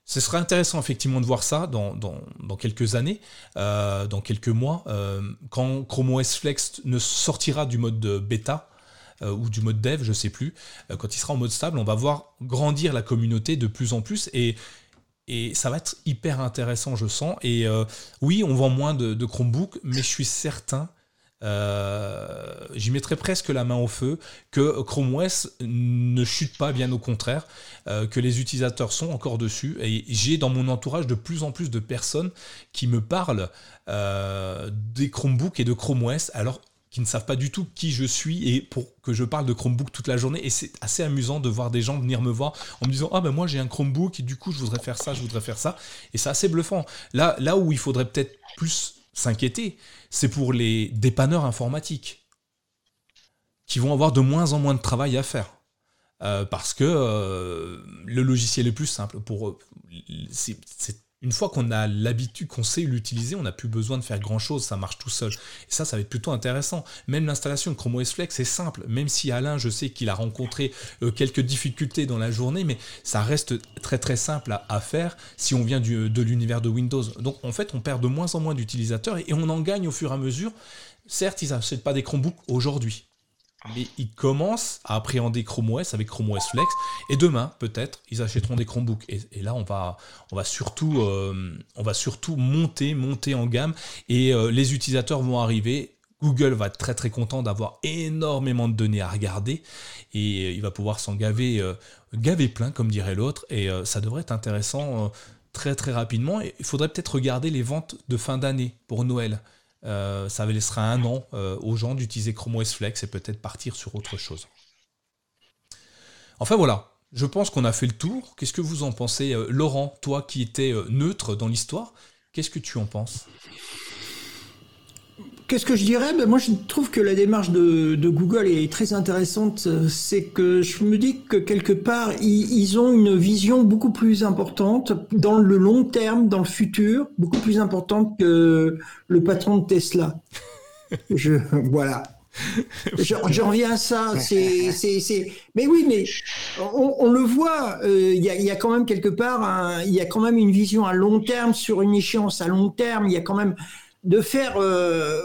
ce serait intéressant effectivement de voir ça dans, quelques années, euh, dans quelques mois, euh, quand Chrome OS Flex ne sortira du mode bêta euh, ou du mode dev, je ne sais plus. quand il sera en mode stable, on va voir grandir la communauté de plus en plus et, et ça va être hyper intéressant, je sens. Et oui, on vend moins de, de Chromebook, mais je suis certain euh, j'y mettrais presque la main au feu que Chrome OS ne chute pas, bien au contraire, euh, que les utilisateurs sont encore dessus. Et j'ai dans mon entourage de plus en plus de personnes qui me parlent euh, des Chromebooks et de Chrome OS, alors qui ne savent pas du tout qui je suis et pour que je parle de Chromebook toute la journée. Et c'est assez amusant de voir des gens venir me voir en me disant Ah ben moi j'ai un Chromebook et du coup je voudrais faire ça, je voudrais faire ça. Et c'est assez bluffant. Là, là où il faudrait peut-être plus s'inquiéter, c'est pour les dépanneurs informatiques qui vont avoir de moins en moins de travail à faire. Euh, parce que euh, le logiciel est plus simple. Pour, c'est une fois qu'on a l'habitude, qu'on sait l'utiliser, on n'a plus besoin de faire grand chose, ça marche tout seul. Et ça, ça va être plutôt intéressant. Même l'installation de Chrome OS Flex est simple, même si Alain, je sais qu'il a rencontré euh, quelques difficultés dans la journée, mais ça reste très très simple à, faire si on vient de l'univers de Windows. Donc en fait, on perd de moins en moins d'utilisateurs et, on en gagne au fur et à mesure. Certes, ils n'achètent pas des Chromebooks aujourd'hui. Mais ils commencent à appréhender Chrome OS avec Chrome OS Flex. Et demain, peut-être, ils achèteront des Chromebooks. Et, là, on va, on va surtout, euh, on va surtout monter, monter en gamme. Et euh, les utilisateurs vont arriver. Google va être très très content d'avoir énormément de données à regarder et il va pouvoir s'en gaver, gaver plein, comme dirait l'autre. Et ça devrait être intéressant très très rapidement. Et il faudrait peut-être regarder les ventes de fin d'année pour Noël. Euh, ça laissera un an euh, aux gens d'utiliser Chrome OS Flex et peut-être partir sur autre chose. Enfin voilà, je pense qu'on a fait le tour. Qu'est-ce que vous en pensez euh, Laurent, toi qui étais neutre dans l'histoire, qu'est-ce que tu en penses? Qu'est-ce que je dirais? Ben Moi, je trouve que la démarche de, Google est très intéressante. C'est que je me dis que quelque part, ils, ont une vision beaucoup plus importante dans le long terme, dans le futur, beaucoup plus importante que le patron de Tesla. Je, voilà. Je, reviens à ça. C'est, c'est, Mais oui, mais on, le voit. Euh, il y, a, quand même quelque part, il y a quand même une vision à long terme sur une échéance à long terme. Il y a quand même de faire euh,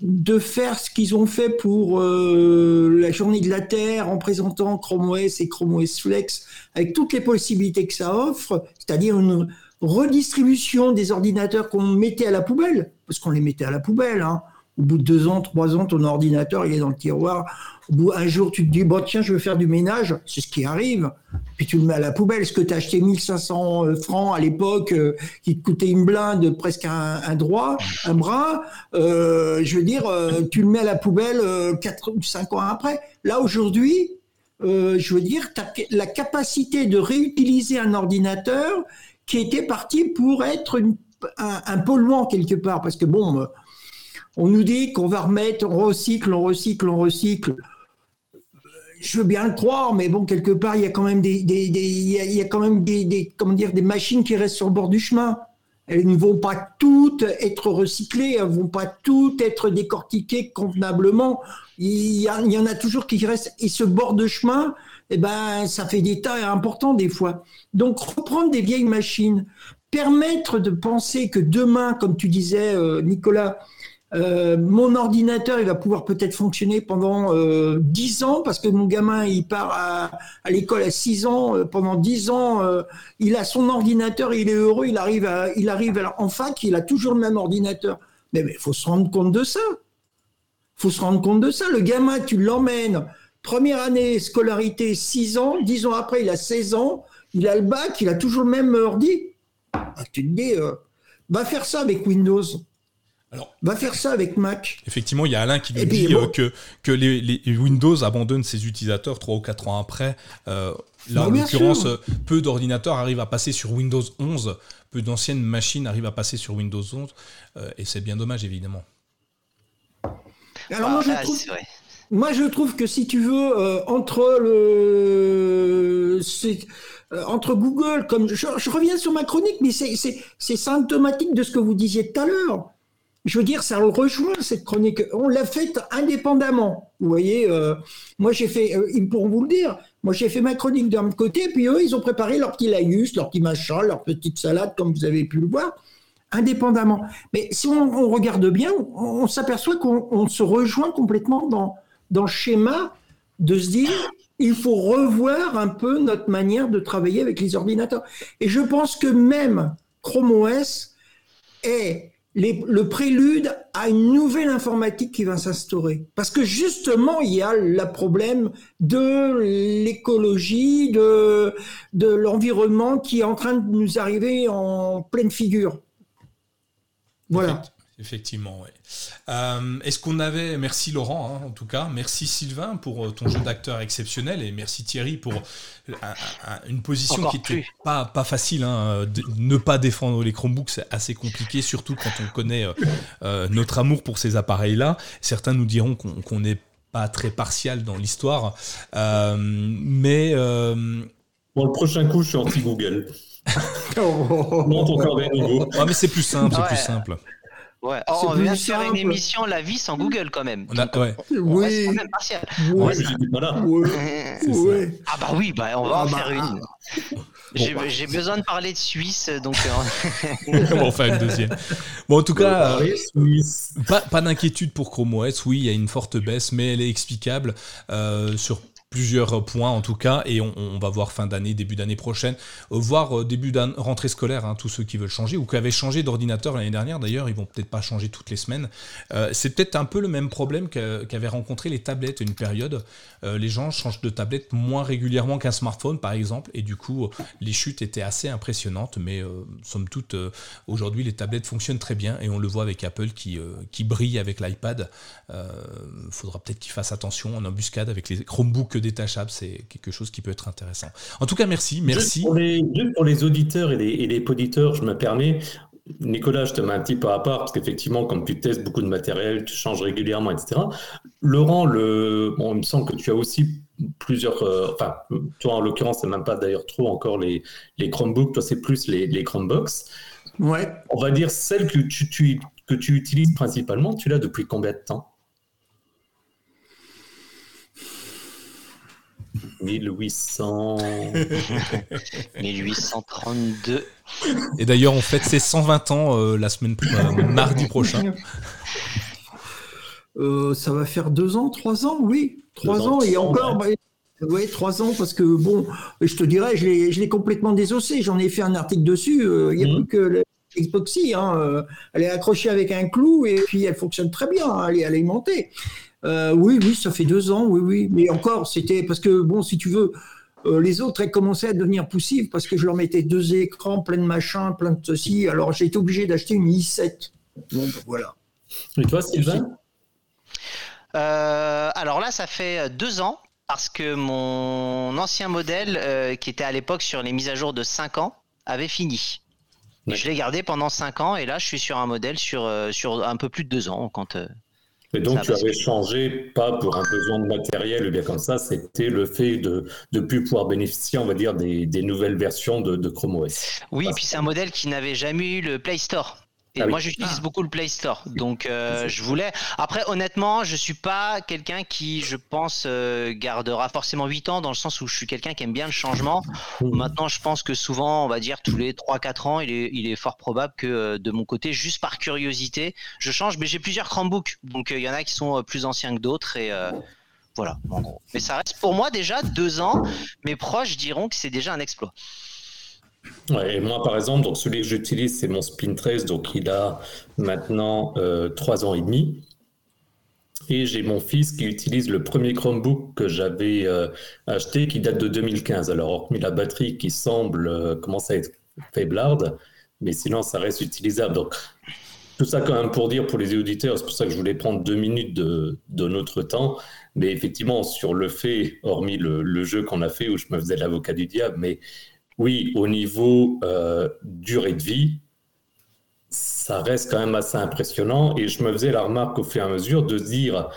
de faire ce qu'ils ont fait pour euh, la journée de la Terre en présentant Chrome OS et Chrome OS Flex avec toutes les possibilités que ça offre, c'est-à-dire une redistribution des ordinateurs qu'on mettait à la poubelle, parce qu'on les mettait à la poubelle. Hein. Au bout de deux ans, trois ans, ton ordinateur, il est dans le tiroir. Au bout un jour, tu te dis, bon, tiens, je veux faire du ménage. C'est ce qui arrive. Puis tu le mets à la poubelle. Ce que tu as acheté 1500 euh, francs à l'époque, euh, qui te coûtait une blinde, presque un, droit, un bras, euh, je veux dire, tu le mets à la poubelle quatre ou cinq ans après? Là, aujourd'hui, je veux dire, la capacité de réutiliser un ordinateur qui était parti pour être un, un polluant quelque part. Parce que bon, on nous dit qu'on va remettre, on recycle, on recycle, on recycle. Je veux bien le croire, mais bon, quelque part, il y a quand même des, y a, quand même des, comment dire, des machines qui restent sur le bord du chemin. Elles ne vont pas toutes être recyclées, elles ne vont pas toutes être décortiquées convenablement. Il y, en a toujours qui restent. Et ce bord de chemin, eh ben, ça fait des tas importants des fois. Donc, reprendre des vieilles machines, permettre de penser que demain, comme tu disais, euh, Nicolas, euh, mon ordinateur, il va pouvoir peut-être fonctionner pendant euh, 10 ans parce que mon gamin, il part à, à l'école à 6 ans. Euh, pendant 10 ans, euh, il a son ordinateur, il est heureux, il arrive, à, il arrive en fac, il a toujours le même ordinateur. Mais il faut se rendre compte de ça. faut se rendre compte de ça. Le gamin, tu l'emmènes, première année, scolarité, 6 ans, 10 ans après, il a 16 ans, il a le bac, il a toujours le même ordi. Ah, tu te dis, va faire ça avec Windows. Alors, va faire ça avec Mac. Effectivement, il y a Alain qui nous dit euh, que, que les, Windows abandonnent ses utilisateurs 3 ou 4 ans après. Euh, là, en l'occurrence, peu d'ordinateurs arrivent à passer sur Windows 11, peu d'anciennes machines arrivent à passer sur Windows 11, euh, et c'est bien dommage, évidemment. Alors, moi, je trouve, moi, je trouve que si tu veux, entre le. entre Google, comme je, je, reviens sur ma chronique, mais c'est symptomatique de ce que vous disiez tout à l'heure je veux dire, ça rejoint cette chronique. On l'a faite indépendamment. Vous voyez, euh, moi j'ai fait, euh, ils pourront vous le dire, moi j'ai fait ma chronique d'un côté, puis eux, ils ont préparé leur petit laïus, leur petit machin, leur petite salade, comme vous avez pu le voir, indépendamment. Mais si on, regarde bien, on, s'aperçoit qu'on se rejoint complètement dans, dans le schéma de se dire, il faut revoir un peu notre manière de travailler avec les ordinateurs. Et je pense que même Chrome OS est le prélude à une nouvelle informatique qui va s'instaurer. Parce que justement, il y a le problème de l'écologie, de, de l'environnement qui est en train de nous arriver en pleine figure. Voilà. Effectivement, oui. Euh, est-ce qu'on avait, merci Laurent hein, en tout cas, merci Sylvain pour euh, ton jeu d'acteur exceptionnel et merci Thierry pour une position qui n'était pas, pas facile. Hein, ne pas défendre les Chromebooks, c'est assez compliqué, surtout quand on connaît euh, notre amour pour ces appareils-là. Certains nous diront qu'on n'est pas très partial dans l'histoire, mais... Bon, le prochain coup, je suis anti-Google. non, encore des nouveaux. mais c'est plus simple, c'est plus simple. Ouais. Oh, on vient de faire une émission La vie sans Google quand même. On a- ouais. Oui, quand même ouais, Ouais, ouais. Ah bah oui, bah on va Ah en bah, faire une. J'ai j'ai besoin de parler de Suisse, donc euh, on va en faire une deuxième. Bon, en tout cas, euh, Paris, Suisse. pas, pas d'inquiétude pour Chrome OS. Oui, il y a une forte baisse, mais elle est explicable euh, sur plusieurs points en tout cas et on, va voir fin d'année début d'année prochaine euh, voire euh, début de rentrée scolaire hein, tous ceux qui veulent changer ou qui avaient changé d'ordinateur l'année dernière d'ailleurs ils vont peut-être pas changer toutes les semaines. Euh, c'est peut-être un peu le même problème qu'avaient rencontré les tablettes à une période. Les gens changent de tablette moins régulièrement qu'un smartphone par exemple et du coup les chutes étaient assez impressionnantes mais somme toute aujourd'hui les tablettes fonctionnent très bien et on le voit avec Apple qui, qui brille avec l'iPad. Faudra peut-être qu'ils fassent attention en embuscade avec les Chromebooks détachables, c'est quelque chose qui peut être intéressant. En tout cas, merci, Juste merci. pour, les, juste pour les auditeurs et les, et les poditeurs, je me permets. Nicolas, je te mets un petit peu à part parce qu'effectivement, comme tu testes beaucoup de matériel, tu changes régulièrement, etc. Laurent, le, bon, il me semble que tu as aussi plusieurs. euh, enfin, toi en l'occurrence, c'est même pas d'ailleurs trop encore les, les Chromebooks, toi c'est plus les, les Chromebox. Ouais. On va dire celle que tu, tu- que tu utilises principalement, tu l'as depuis combien de temps? 1800. 1832. Et d'ailleurs, on fête ses 120 ans euh, la semaine euh, mardi prochain. Euh, ça va faire deux ans, trois ans, oui. Trois Deux ans, ans, et encore, bah, ouais, trois ans, parce que bon, je te dirais, je l'ai, je l'ai complètement désossé. J'en ai fait un article dessus. euh, Il n'y a Mhm. plus que Xboxy. Hein, euh, elle est accrochée avec un clou et puis elle fonctionne très bien. hein, elle est alimentée. Euh, oui, oui, ça fait deux ans, oui, oui. Mais encore, c'était parce que, bon, si tu veux, euh, les autres, elles commençaient à devenir poussives parce que je leur mettais deux écrans, plein de machins, plein de ceci. Alors j'ai été obligé d'acheter une i7. Bon, ben, voilà. Et toi, Sylvain Euh, alors là, ça fait deux ans parce que mon ancien modèle, euh, qui était à l'époque sur les mises à jour de 5 ans, avait fini. Ouais. je l'ai gardé pendant 5 ans et là, je suis sur un modèle sur, sur un peu plus de deux ans. Quand, euh, Et donc, tu va, avais changé, pas pour un besoin de matériel ou bien comme ça, c'était le fait de ne plus pouvoir bénéficier, on va dire, des, des nouvelles versions de, de Chrome OS. Oui, et puis c'est un modèle qui n'avait jamais eu le Play Store. Et Ah oui. moi, j'utilise Ah. beaucoup le Play Store. Donc, euh, je voulais. Après, honnêtement, je suis pas quelqu'un qui, je pense, euh, gardera forcément 8 ans, dans le sens où je suis quelqu'un qui aime bien le changement. Mmh. Maintenant, je pense que souvent, on va dire tous les 3-4 ans, il est, il est fort probable que euh, de mon côté, juste par curiosité, je change. Mais j'ai plusieurs Chromebooks. Donc, euh, il y en a qui sont euh, plus anciens que d'autres. Et. euh, voilà, en gros. Mais ça reste pour moi déjà deux ans. Mes proches diront que c'est déjà un exploit. Et moi, par exemple, donc celui que j'utilise, c'est mon Spin 13, donc il a maintenant euh, trois ans et demi. Et j'ai mon fils qui utilise le premier Chromebook que j'avais euh, acheté, qui date de 2015. Alors, hormis la batterie qui semble euh, commencer à être faiblarde, mais sinon, ça reste utilisable. Donc, tout ça quand même pour dire pour les auditeurs, c'est pour ça que je voulais prendre deux minutes de, de notre temps. Mais effectivement, sur le fait, hormis le, le jeu qu'on a fait où je me faisais l'avocat du diable, mais oui, au niveau euh, durée de vie, ça reste quand même assez impressionnant. Et je me faisais la remarque au fur et à mesure de dire,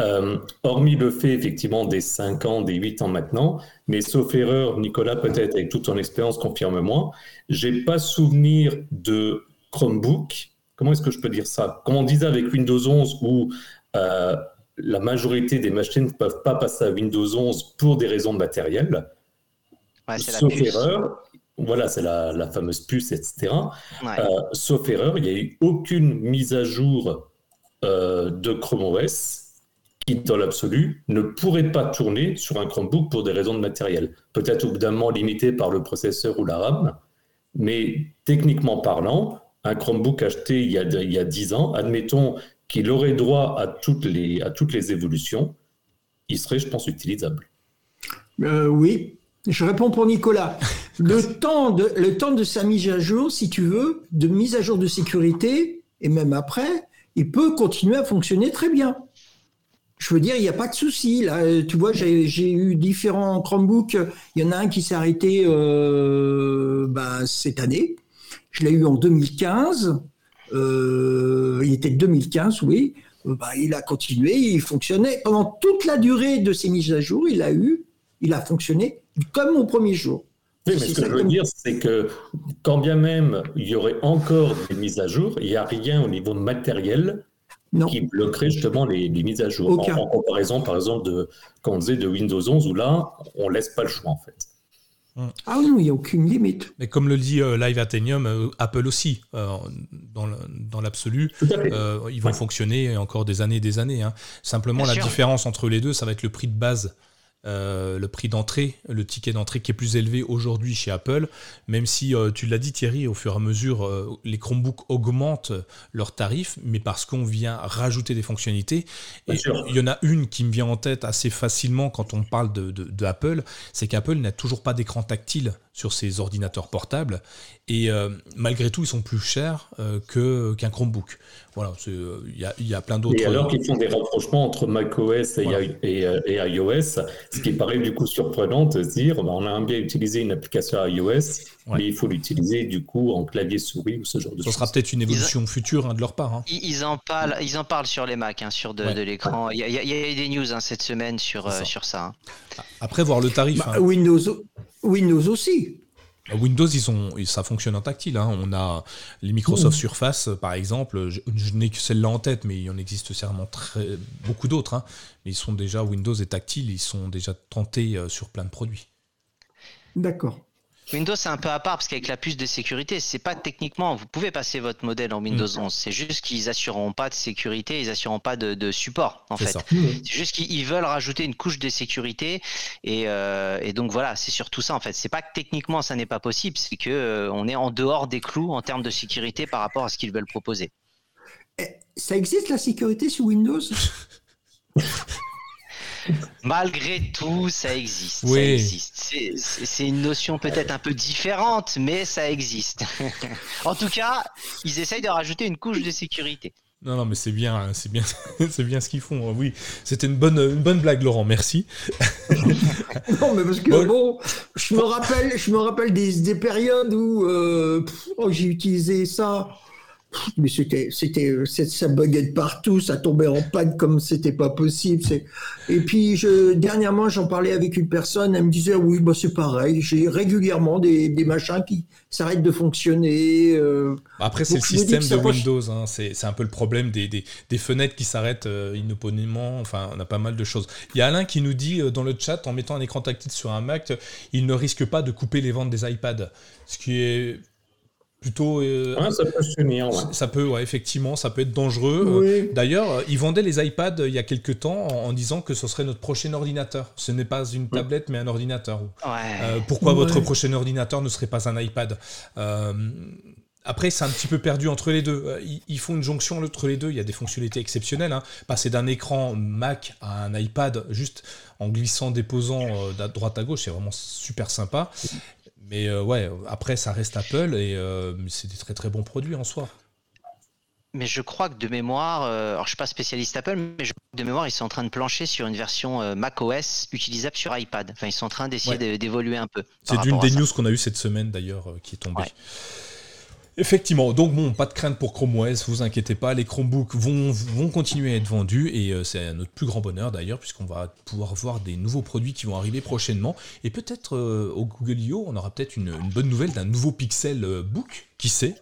euh, hormis le fait effectivement des 5 ans, des 8 ans maintenant, mais sauf erreur, Nicolas, peut-être avec toute ton expérience, confirme-moi, j'ai pas souvenir de Chromebook. Comment est-ce que je peux dire ça? Comme on disait avec Windows 11, où euh, la majorité des machines ne peuvent pas passer à Windows 11 pour des raisons de matériel. Ouais, c'est la sauf puce. erreur, voilà, c'est la, la fameuse puce, etc. Ouais. Euh, sauf erreur, il n'y a eu aucune mise à jour euh, de Chrome OS qui, dans l'absolu, ne pourrait pas tourner sur un Chromebook pour des raisons de matériel. Peut-être au bout d'un moment limité par le processeur ou la RAM, mais techniquement parlant, un Chromebook acheté il y a, il y a 10 ans, admettons qu'il aurait droit à toutes les, à toutes les évolutions, il serait, je pense, utilisable. Euh, oui, je réponds pour Nicolas. Le temps, de, le temps de sa mise à jour, si tu veux, de mise à jour de sécurité, et même après, il peut continuer à fonctionner très bien. Je veux dire, il n'y a pas de souci. Là, Euh, tu vois, j'ai eu différents Chromebooks. Il y en a un qui s'est arrêté euh, ben, cette année. Je l'ai eu en 2015. Euh, il était de 2015, oui. Ben, il a continué, il fonctionnait pendant toute la durée de ses mises à jour. Il a eu il a fonctionné comme au premier jour. Oui, mais ce que je veux dire, c'est que quand bien même il y aurait encore des mises à jour, il n'y a rien au niveau matériel Non. qui bloquerait justement les, les mises à jour. En, Aucun. en comparaison, par exemple, de, quand on disait de Windows 11, où là, on laisse pas le choix, en fait. Ah oui, non, il n'y a aucune limite. Mais comme le dit euh, Live Athenium, euh, Apple aussi, euh, dans l'absolu, euh, ils vont Ouais. fonctionner encore des années et des années. hein. Simplement, Bien la sûr. différence entre les deux, ça va être le prix de base. Euh, le prix d'entrée, le ticket d'entrée qui est plus élevé aujourd'hui chez Apple, même si euh, tu l'as dit Thierry, au fur et à mesure, euh, les Chromebooks augmentent leurs tarifs, mais parce qu'on vient rajouter des fonctionnalités. Bien Et sûr. il y en a une qui me vient en tête assez facilement quand on parle de, de- de Apple, c'est qu'Apple n'a toujours pas d'écran tactile sur ses ordinateurs portables, et malgré tout, ils sont plus chers que qu'un Chromebook. Voilà, euh, il y, a, il y a plein d'autres. Et alors qu'ils font des rapprochements entre macOS et, Voilà. et, euh, et iOS, ce qui paraît du coup surprenant de se dire, bah, on a bien utilisé une application iOS, mais il faut l'utiliser du coup en clavier souris ou ce genre de Ça choses. sera peut-être une évolution future hein, de leur part. hein. Ils, ils en parlent, ils en parlent sur les Mac, hein, sur de, Ouais. de l'écran. Il y, a- y y eu des news hein, cette semaine sur, euh, ça. sur ça. hein. Après, voir le tarif. Bah, hein. Windows, Windows aussi. Windows, ils ont, ça fonctionne en tactile. hein. On a les Mmh. Microsoft Surface, par exemple. Je, je n'ai que celle-là en tête, mais il y en existe certainement très, beaucoup d'autres. hein. Mais ils sont déjà, Windows est tactile, ils sont déjà tentés euh, sur plein de produits. D'accord. Windows c'est un peu à part parce qu'avec la puce de sécurité, c'est pas techniquement, vous pouvez passer votre modèle en Windows Mm. 11. C'est juste qu'ils assureront pas de sécurité, ils assureront pas de, de support en C'est fait. C'est juste qu'ils ils veulent rajouter une couche de sécurité et, euh, et donc voilà, c'est surtout ça en fait. C'est pas que techniquement ça n'est pas possible, c'est que euh, on est en dehors des clous en termes de sécurité par rapport à ce qu'ils veulent proposer. Eh, Ça existe la sécurité sous Windows? Malgré tout, ça existe. Ça Oui. existe. C'est- une notion peut-être un peu différente, mais ça existe. en tout cas, ils essayent de rajouter une couche de sécurité. Non, non, mais c'est bien, hein, c'est bien, c'est bien ce qu'ils font. hein. Oui, c'était une bonne, une bonne blague, Laurent. Merci. Non, mais parce que Bon. bon, je me rappelle, je me rappelle des, des périodes où euh, pff, oh, j'ai utilisé ça. Mais c'était, c'était, ça buguait de partout, ça tombait en panne comme c'était pas possible. Et puis, je, dernièrement, j'en parlais avec une personne, elle me disait, oui, bah, c'est pareil, j'ai régulièrement des, des machins qui s'arrêtent de fonctionner. euh. Après, c'est le système de Windows. hein. C'est, un peu le problème des, des, des fenêtres qui s'arrêtent euh, inopinément. Enfin, on a pas mal de choses. Il y a Alain qui nous dit euh, dans le chat, en mettant un écran tactile sur un Mac, il ne risque pas de couper les ventes des iPads. Ce qui est plutôt. euh, Ouais, ça peut se tenir, ouais. Ça peut, ouais, effectivement, ça peut être dangereux. Euh, Oui. D'ailleurs, ils vendaient les iPads euh, il y a quelques temps en, en disant que ce serait notre prochain ordinateur. Ce n'est pas une tablette, mais un ordinateur. Ouais. Euh, pourquoi Ouais. votre prochain ordinateur ne serait pas un iPad? Euh, Après, c'est un petit peu perdu entre les deux. Ils, ils font une jonction entre les deux. Il y a des fonctionnalités exceptionnelles. hein. Passer d'un écran Mac à un iPad juste en glissant, déposant euh, de droite à gauche, c'est vraiment super sympa. Mais euh, ouais, après, ça reste Apple et euh, c'est des très très bons produits en soi. Mais je crois que de mémoire, euh, alors je suis pas spécialiste Apple, mais je crois que de mémoire, ils sont en train de plancher sur une version macOS utilisable sur iPad. Enfin, ils sont en train d'essayer Ouais. d'évoluer un peu. C'est d'une des news qu'on a eu cette semaine d'ailleurs qui est tombée. Ouais. Effectivement, donc bon, pas de crainte pour Chrome OS, vous inquiétez pas, les Chromebooks vont, vont continuer à être vendus et euh, c'est notre plus grand bonheur d'ailleurs puisqu'on va pouvoir voir des nouveaux produits qui vont arriver prochainement et peut-être euh, au Google I.O. on aura peut-être une, une bonne nouvelle d'un nouveau Pixel euh, Book, qui sait?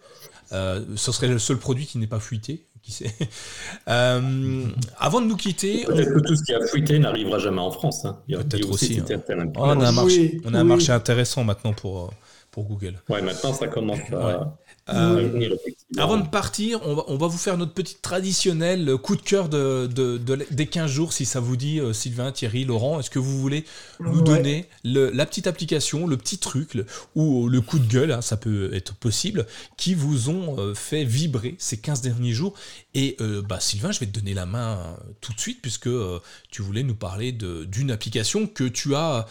Euh, Ce serait le seul produit qui n'est pas fuité, qui sait? Euh, Avant de nous quitter, on- Peut-être que tout ce qui a fuité n'arrivera jamais en France. hein. Peut-être aussi, hein. Oh, on a un Oui, marché, on a un oui. marché intéressant maintenant pour, pour Google. Ouais, maintenant ça commence à, Ouais. Euh. Avant de partir, on va, on va vous faire notre petite traditionnelle coup de cœur de, de- de- des 15 jours, si ça vous dit, euh, Sylvain, Thierry, Laurent. Est-ce que vous voulez nous Ouais. donner le- la petite application, le petit truc, le- ou le coup de gueule, hein, ça peut être possible, qui vous ont euh, fait vibrer ces 15 derniers jours? Et euh, bah, Sylvain, je vais te donner la main euh, tout de suite, puisque euh, tu voulais nous parler de- d'une application que tu as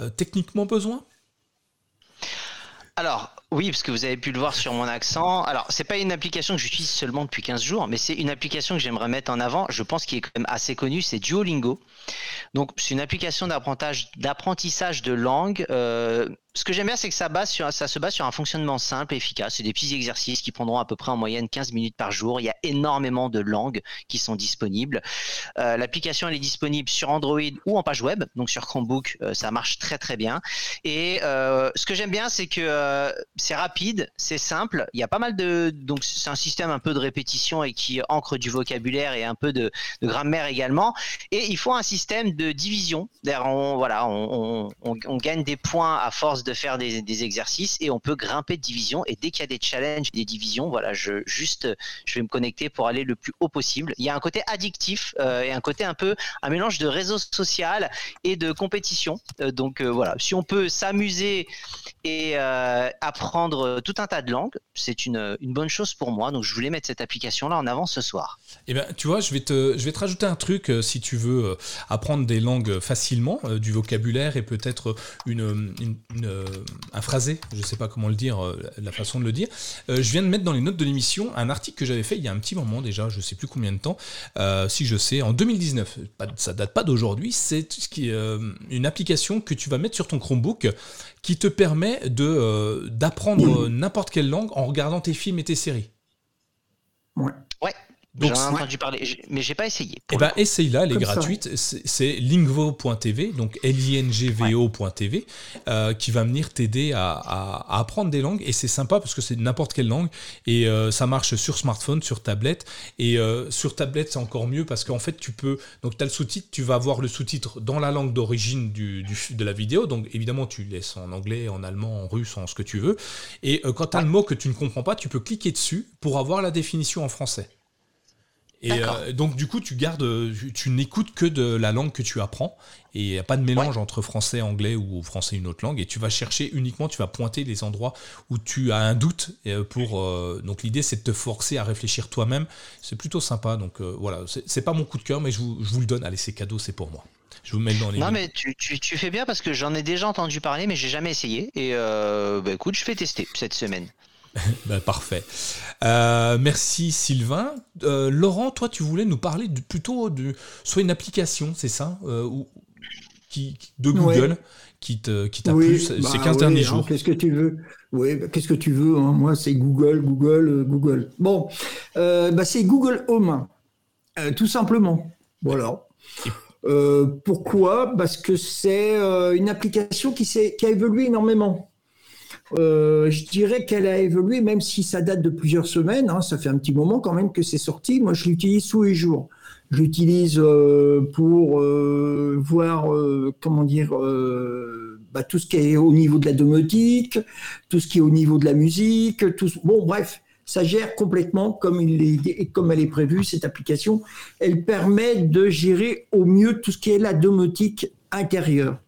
euh, techniquement besoin Alors, oui, parce que vous avez pu le voir sur mon accent. Alors, c'est pas une application que j'utilise seulement depuis 15 jours, mais c'est une application que j'aimerais mettre en avant. Je pense qu'il est quand même assez connue, c'est Duolingo. Donc, c'est une application d'apprentissage, d'apprentissage de langue. euh, ce que j'aime bien, c'est que ça, se base sur un fonctionnement simple et efficace. C'est des petits exercices qui prendront à peu près en moyenne 15 minutes par jour. Il y a énormément de langues qui sont disponibles. Euh, l'application, elle est disponible sur Android ou en page web. Donc sur Chromebook, euh, ça marche très très bien. Et euh, ce que j'aime bien, c'est que c'est rapide, c'est simple. Il y a pas mal de... Donc c'est un système un peu de répétition et qui ancre du vocabulaire et un peu de, grammaire également. Et il faut un système de division. D'ailleurs, on, voilà, on gagne des points à force de faire des, exercices et on peut grimper de division. Et dès qu'il y a des challenges, des divisions, voilà, je juste, je vais me connecter pour aller le plus haut possible. Il y a un côté addictif euh, et un côté un peu un mélange de réseau social et de compétition. Euh, donc euh, voilà, si on peut s'amuser et apprendre tout un tas de langues, c'est une, bonne chose pour moi. Donc je voulais mettre cette application là en avant ce soir. Eh ben, tu vois, je vais te, rajouter un truc si tu veux apprendre des langues facilement, du vocabulaire et peut-être une, euh, un phrasé, je ne sais pas comment le dire, euh, la façon de le dire. Euh, je viens de mettre dans les notes de l'émission un article que j'avais fait il y a un petit moment déjà, je ne sais plus combien de temps, si je sais, en 2019. Ça date pas d'aujourd'hui, c'est une application que tu vas mettre sur ton Chromebook qui te permet de d'apprendre n'importe quelle langue en regardant tes films et tes séries. Ouais. Ouais. J'en ai entendu parler, mais j'ai pas essayé. Eh ben, essaye-la, elle est gratuite. C'est lingvo.tv, donc L-I-N-G-V-O.tv, euh, qui va venir t'aider à, apprendre des langues. Et c'est sympa parce que c'est n'importe quelle langue. Et euh, ça marche sur smartphone, sur tablette. Et euh, sur tablette, c'est encore mieux parce qu'en fait, tu peux. Donc, tu as le sous-titre, tu vas voir le sous-titre dans la langue d'origine du, de la vidéo. Donc, évidemment, tu laisses en anglais, en allemand, en russe, en ce que tu veux. Et quand tu as un mot que tu ne comprends pas, tu peux cliquer dessus pour avoir la définition en français. Et euh, donc du coup, tu gardes, tu, n'écoutes que de la langue que tu apprends et il n'y a pas de mélange entre français, anglais ou français une autre langue. Et tu vas chercher uniquement, tu vas pointer les endroits où tu as un doute. Euh, pour euh, donc l'idée, c'est de te forcer à réfléchir toi-même. C'est plutôt sympa. Donc voilà, c'est pas mon coup de cœur, mais je vous, je vous le donne. Allez, c'est cadeau, c'est pour moi. Je vous mets dans les. Non, mais tu, tu, tu, fais bien parce que j'en ai déjà entendu parler, mais j'ai jamais essayé. Et bah, écoute, je vais tester cette semaine. Ben, parfait. Euh, merci Sylvain. Euh, Laurent, toi, tu voulais nous parler plutôt de soit une application, c'est ça, euh, ou, qui, de Google qui t'a qui plu ces 15 bah derniers hein, jours. qu'est-ce que tu veux? Oui, bah, qu'est-ce que tu veux hein, Moi, c'est Google, Google, Google. Bon, bah, c'est Google Home, tout simplement. Voilà. pourquoi? Parce que c'est une application qui, qui a évolué énormément. Euh, je dirais qu'elle a évolué, même si ça date de plusieurs semaines. Hein, ça fait un petit moment quand même que c'est sorti. Moi, je l'utilise tous les jours. Je l'utilise euh, pour euh, voir, comment dire, bah, tout ce qui est au niveau de la domotique, tout ce qui est au niveau de la musique. Bon, bref, ça gère complètement comme, il est, comme elle est prévue, cette application. Elle permet de gérer au mieux tout ce qui est la domotique intérieure.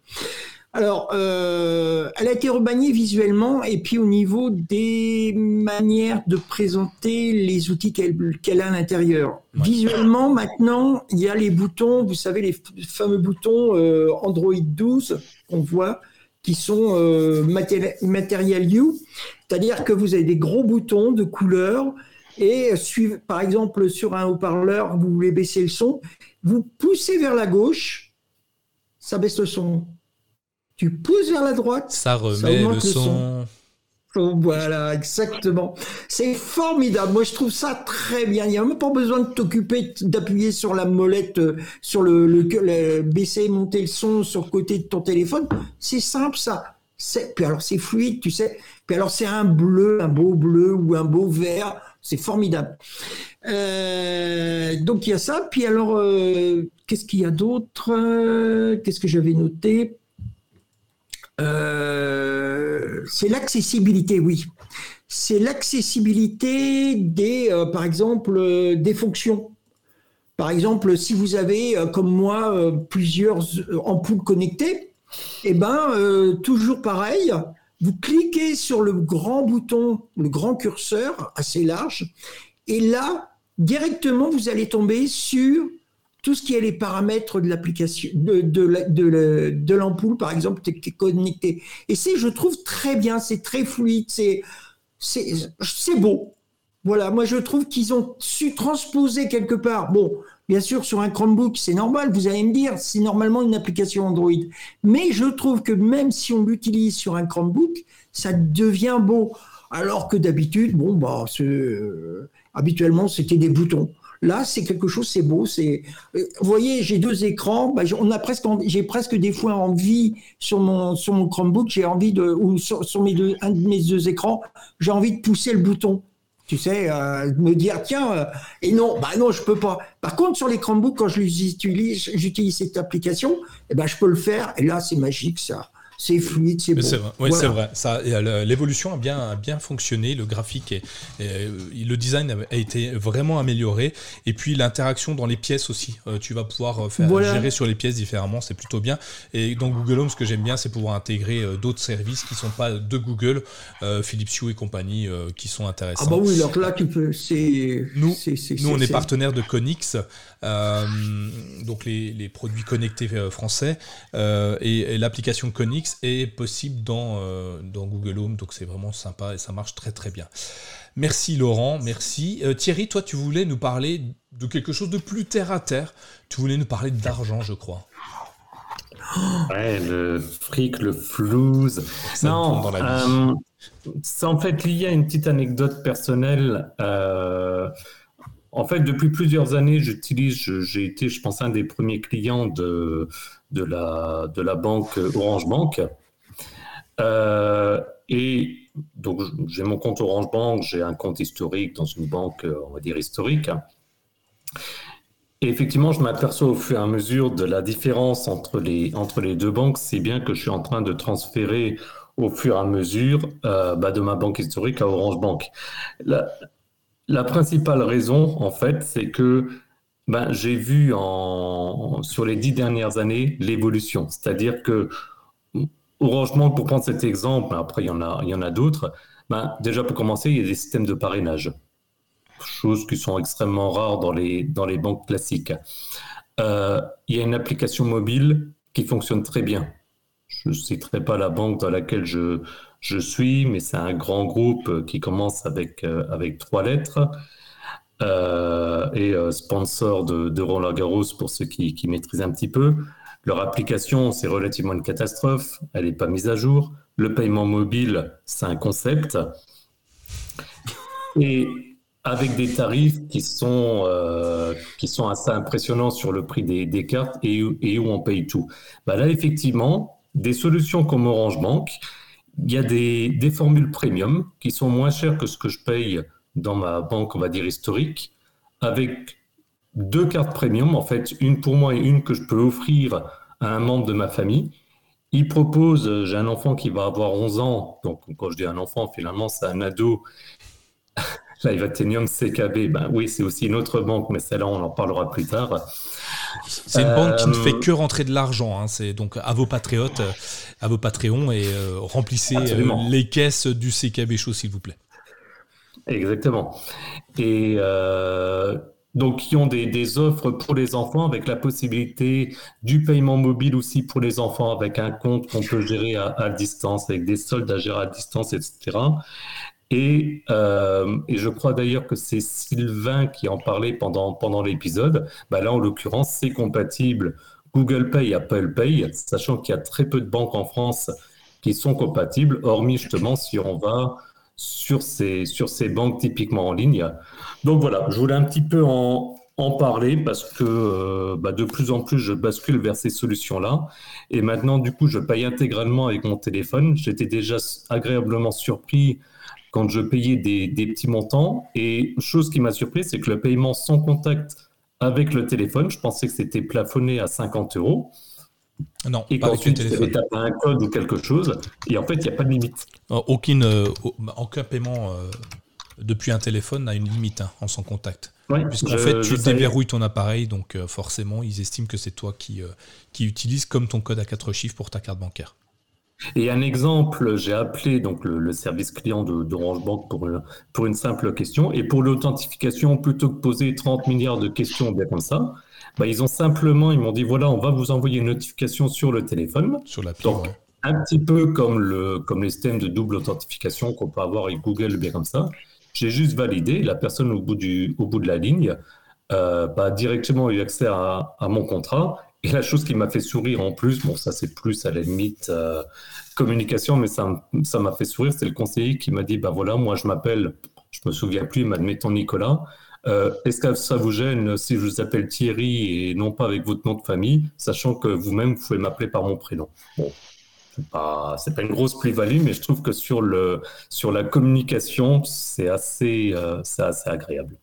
Alors, euh, elle a été remaniée visuellement et puis au niveau des manières de présenter les outils qu'elle a à l'intérieur. Visuellement, maintenant, il y a les boutons, vous savez, les fameux boutons euh, Android 12 qu'on voit, qui sont euh, Material You, c'est-à-dire que vous avez des gros boutons de couleur et par exemple sur un haut-parleur, vous voulez baisser le son, vous poussez vers la gauche, ça baisse le son tu pousses vers la droite, ça remet le, son. Oh, voilà, exactement. C'est formidable. Moi, je trouve ça très bien. Il n'y a même pas besoin de t'occuper d'appuyer sur la molette, euh, sur le, le, baisser et monter le son sur le côté de ton téléphone. C'est simple, ça. Puis alors, c'est fluide, tu sais. Puis alors, c'est un bleu, un beau bleu ou un beau vert. C'est formidable. Euh, donc, il y a ça. Puis alors, euh, qu'est-ce qu'il y a d'autre? Qu'est-ce que j'avais noté? Euh, c'est l'accessibilité, oui. C'est l'accessibilité des, euh, par exemple, euh, des fonctions. Par exemple, si vous avez, comme moi, plusieurs ampoules connectées, eh ben, toujours pareil, vous cliquez sur le grand bouton, le grand curseur assez large, et là, directement, vous allez tomber sur tout ce qui est les paramètres de l'application, de, l'ampoule, par exemple, qui est connecté. Et c'est, je trouve, très bien, c'est très fluide, c'est, c'est, beau. Voilà, moi je trouve qu'ils ont su transposer quelque part. Bon, bien sûr, sur un Chromebook, c'est normal, vous allez me dire, c'est normalement une application Android. Mais je trouve que même si on l'utilise sur un Chromebook, ça devient beau. Alors que d'habitude, bon, bah, euh, habituellement, c'était des boutons. Là, c'est quelque chose, c'est beau. C'est, euh, vous voyez, j'ai deux écrans. Bah, j'ai presque des fois envie sur mon sur mon Chromebook, j'ai envie de ou sur, un de mes deux écrans, j'ai envie de pousser le bouton. Tu sais, euh, me dire tiens euh, et non, bah non, je peux pas. Par contre, sur les Chromebooks, quand je j'utilise cette application, et eh ben je peux le faire. Et là, c'est magique ça c'est fluide, c'est. C'est vrai, oui, c'est vrai. Euh, l'évolution a bien, bien fonctionné, le graphique et, euh, le design a, été vraiment amélioré, et puis l'interaction dans les pièces aussi. Euh, tu vas pouvoir faire gérer sur les pièces différemment, c'est plutôt bien. Et dans Google Home, ce que j'aime bien, c'est pouvoir intégrer d'autres services qui sont pas de Google, Philips Hue et compagnie, qui sont intéressants. Ah bah oui, alors là tu peux, c'est nous, nous on est, partenaire de Conix, donc les, les, produits connectés français, et, et l'application Conix est possible dans, euh, dans Google Home, donc c'est vraiment sympa et ça marche très très bien. Merci Laurent, merci. Euh, Thierry, toi tu voulais nous parler de quelque chose de plus terre à terre, tu voulais nous parler d'argent je crois. Ouais, le fric, le flouze. non, dans la euh, c'est en fait lié à une petite anecdote personnelle. en fait, depuis plusieurs années, j'utilise, j'ai été, je pense, un des premiers clients de, de la, de la banque Orange Bank. Euh, et donc, j'ai mon compte Orange Bank, j'ai un compte historique dans une banque, on va dire, historique. Et effectivement, je m'aperçois au fur et à mesure de la différence entre les, entre les deux banques, c'est bien que je suis en train de transférer au fur et à mesure euh, bah, de ma banque historique à Orange Bank. La, la principale raison, en fait, c'est que ben, J'ai vu en, sur les dix dernières années l'évolution. C'est-à-dire que, Orange Bank, pour prendre cet exemple, après il y en a, il y en a d'autres, ben, déjà pour commencer, il y a des systèmes de parrainage. Choses qui sont extrêmement rares dans les, dans les banques classiques. Euh, il y a une application mobile qui fonctionne très bien. Je ne citerai pas la banque dans laquelle je, je suis, mais c'est un grand groupe qui commence avec, euh, avec trois lettres. Euh, et euh, sponsor de, Roland Garros pour ceux qui, maîtrisent un petit peu. Leur application, c'est relativement une catastrophe, elle n'est pas mise à jour. Le paiement mobile, c'est un concept. Et avec des tarifs qui sont, euh, qui sont assez impressionnants sur le prix des, cartes et, où on paye tout. Bah là, effectivement, des solutions comme Orange Bank, il y a des formules premium qui sont moins chères que ce que je paye dans ma banque, on va dire historique, avec deux cartes premium, en fait, une pour moi et une que je peux offrir à un membre de ma famille. Il propose, j'ai un enfant qui va avoir 11 ans, donc quand je dis un enfant, finalement, c'est un ado. Tenium CKB, ben oui, c'est aussi une autre banque, mais celle-là, on en parlera plus tard. C'est une banque qui ne fait euh, que rentrer de l'argent. Hein. C'est donc à vos patriotes, à vos Patreons, et euh, remplissez euh, les caisses du CKB chaud, s'il vous plaît. Exactement. Et euh, donc, qui ont des, offres pour les enfants avec la possibilité du paiement mobile aussi pour les enfants avec un compte qu'on peut gérer à, distance, avec des soldes à gérer à distance, etc. Et, euh, et je crois d'ailleurs que c'est Sylvain qui en parlait pendant, pendant l'épisode. Bah là, en l'occurrence, c'est compatible Google Pay, Apple Pay, sachant qu'il y a très peu de banques en France qui sont compatibles, hormis justement si on va sur ces, sur ces banques typiquement en ligne. Donc voilà, je voulais un petit peu en, en parler parce que euh, bah de plus en plus je bascule vers ces solutions-là. Et maintenant, du coup, je paye intégralement avec mon téléphone. J'étais déjà agréablement surpris quand je payais des, des petits montants. Et chose qui m'a surpris, c'est que le paiement sans contact avec le téléphone, je pensais que c'était plafonné à 50 euros. Non, et avais tapé un code ou quelque chose, et en fait, il n'y a pas de limite. Euh, aucune, euh, aucun paiement euh, depuis un téléphone n'a une limite hein, en sans contact. Puisqu'en fait, tu déverrouilles ton appareil, donc forcément, ils estiment que c'est toi qui, qui utilises comme ton code à quatre chiffres pour ta carte bancaire. Et un exemple, j'ai appelé donc le, service client d'Orange Bank pour, pour une simple question. Et pour l'authentification, plutôt que poser 30 milliards de questions bien comme ça, bah, ils ont simplement, ils m'ont dit voilà, on va vous envoyer une notification sur le téléphone. Sur l'appli. Donc, un petit peu comme, le, comme les systèmes de double authentification qu'on peut avoir avec Google, bien comme ça. J'ai juste validé. La personne au bout, du, au bout de la ligne euh, bah, directement eu accès à, à, mon contrat. Et la chose qui m'a fait sourire en plus, bon, ça c'est plus à la limite euh, communication, mais ça m'a fait sourire, c'est le conseiller qui m'a dit bah voilà, moi je m'appelle, je me souviens plus, admettons Nicolas. Euh, Est-ce que ça vous gêne si je vous appelle Thierry et non pas avec votre nom de famille, sachant que vous-même vous pouvez m'appeler par mon prénom? Bon, c'est pas, pas une grosse plus-value, mais je trouve que sur, le, sur la communication, c'est assez, euh, assez agréable.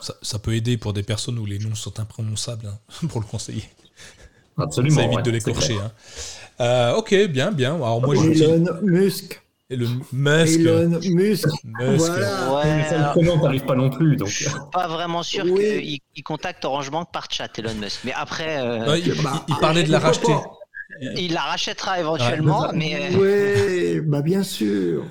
Ça, ça, peut aider pour des personnes où les noms sont imprononçables hein, pour le conseiller. Absolument. Ça évite de l'écorcher. Hein. Euh, ok, bien, bien. Alors moi, Elon Musk. Et le Musk. Elon Musk. Musk. Voilà. Ouais, Mais ça, prénom n'arrive pas non plus. Donc. Je suis pas vraiment sûr Oui. qu'il il contacte Orange Bank par chat, Elon Musk. Mais après, euh, Non, il, Bah, il- il parlait de la racheter. il la rachètera éventuellement. mais euh, Oui, bah bien sûr.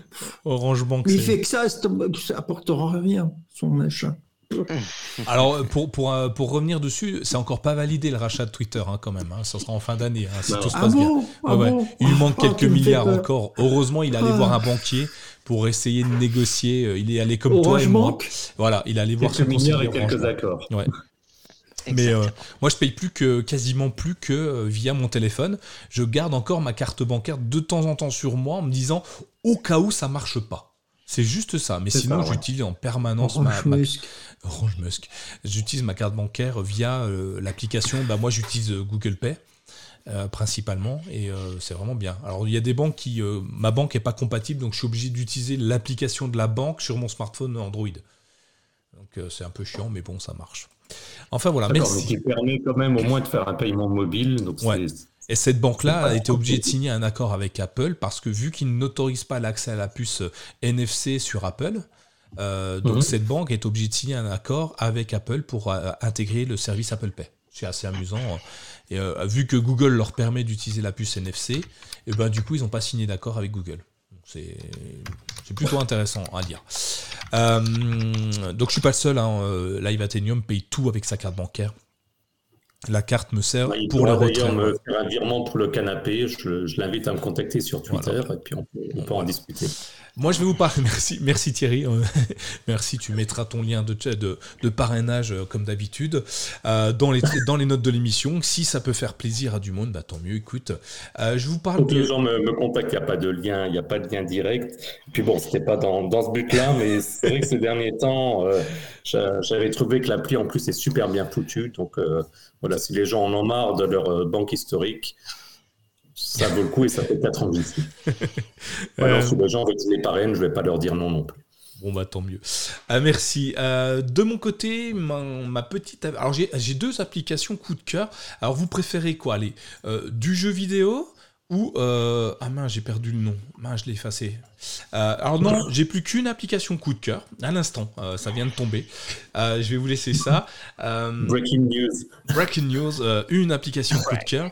Orange Bank. Mais il fait que ça, ça apportera rien, son achat. Alors pour, pour, euh, pour revenir dessus, c'est encore pas validé le rachat de Twitter hein, quand même. Hein. Ça sera en fin d'année hein, si Non. tout se Ah passe bien. bon, ah Ouais, ouais. bon Il lui manque Ah, quelques milliards encore. Heureusement, il est allé Ah. voir un banquier pour essayer de négocier. Euh, Il est allé comme toi et moi. Voilà, il est allé voir Quelques son conseiller milliards et quelques accords. Mais euh, moi, je paye plus que quasiment plus que euh, via mon téléphone. Je garde encore ma carte bancaire de temps en temps sur moi en me disant au cas où ça marche pas. C'est juste ça. Mais sinon, ouais. j'utilise en permanence ma, Orange ma-. Orange Musk. J'utilise ma carte bancaire via euh, l'application. Bah, moi, j'utilise euh, Google Pay. euh, principalement et euh, c'est vraiment bien. Alors il y a des banques qui ma banque est pas compatible donc je suis obligé d'utiliser l'application de la banque sur mon smartphone Android. Donc c'est un peu chiant mais bon ça marche. Enfin voilà, merci. mais qui permet quand même au moins de faire un paiement mobile. Donc Ouais. Et cette banque-là a été obligée de signer un accord avec Apple parce que vu qu'ils n'autorisent pas l'accès à la puce NFC sur Apple, euh, donc Mhm. cette banque est obligée de signer un accord avec Apple pour euh, intégrer le service Apple Pay. C'est assez amusant. Et euh, vu que Google leur permet d'utiliser la puce NFC, et ben du coup ils n'ont pas signé d'accord avec Google. C'est plutôt intéressant à dire. Euh, donc je suis pas le seul. Hein, Live Athenium paye tout avec sa carte bancaire. La carte me sert il pour le retrait. me faire un virement pour le canapé. Je, je l'invite à me contacter sur Twitter et puis on peut, on peut en discuter. Moi, je vais vous parler. Merci, merci Thierry. Euh, merci. Tu mettras ton lien de, de, de parrainage euh, comme d'habitude euh, dans, les, dans les notes de l'émission. Si ça peut faire plaisir à du monde, bah, tant mieux. Écoute, euh, je vous parle que les de. gens me, me contactent, il n'y a pas de lien, il n'y a pas de lien direct. Puis bon, c'était pas dans, dans ce but-là, mais c'est vrai que ces derniers temps, euh, j'a- j'avais trouvé que l'appli en plus est super bien foutue. Donc voilà, si les gens en ont marre de leur banque historique, ça vaut le coup et ça fait 4 ans suis. Alors, Euh, si les gens veulent qu'ils les parrainent, je ne vais pas leur dire non non plus. Bon bah tant mieux. Ah, merci. Euh, de mon côté, ma, ma petite. Alors j'ai deux applications coup de cœur. Alors vous préférez quoi? Allez, euh, du jeu vidéo ou euh, ah mince j'ai perdu le nom. Mince je l'ai effacé. Alors non, j'ai plus qu'une application coup de cœur. À l'instant, ça vient de tomber. Je vais vous laisser ça. Breaking news. Breaking news, une application coup de cœur.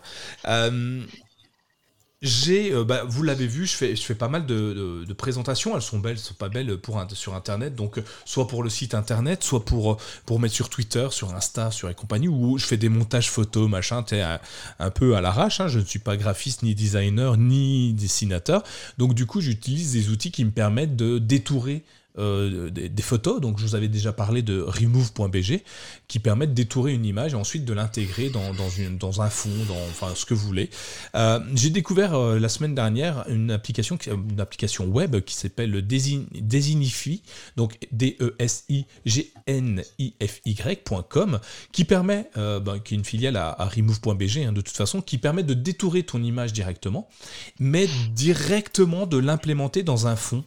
J'ai, euh, bah, vous l'avez vu, je fais, fais pas mal de, présentations. Elles sont belles, elles sont pas belles pour sur Internet. Donc, euh, soit pour le site Internet, soit pour, euh, pour mettre sur Twitter, sur Insta, sur les compagnies, où je fais des montages photos, machin, t'es un, un peu à l'arrache. hein. Je ne suis pas graphiste, ni designer, ni dessinateur. Donc, du coup, j'utilise des outils qui me permettent de détourer euh, des, photos. Donc, je vous avais déjà parlé de remove.bg qui permet de détourer une image et ensuite de l'intégrer dans, dans, dans un fond, dans enfin, ce que vous voulez. Euh, J'ai découvert euh, la semaine dernière une application, une application web qui s'appelle Design- Designifi, donc D-E-S-I-G-N-I-F-Y.com, qui permet, ben, qui est une filiale à, remove.bg hein, de toute façon, qui permet de détourer ton image directement, mais directement de l'implémenter dans un fond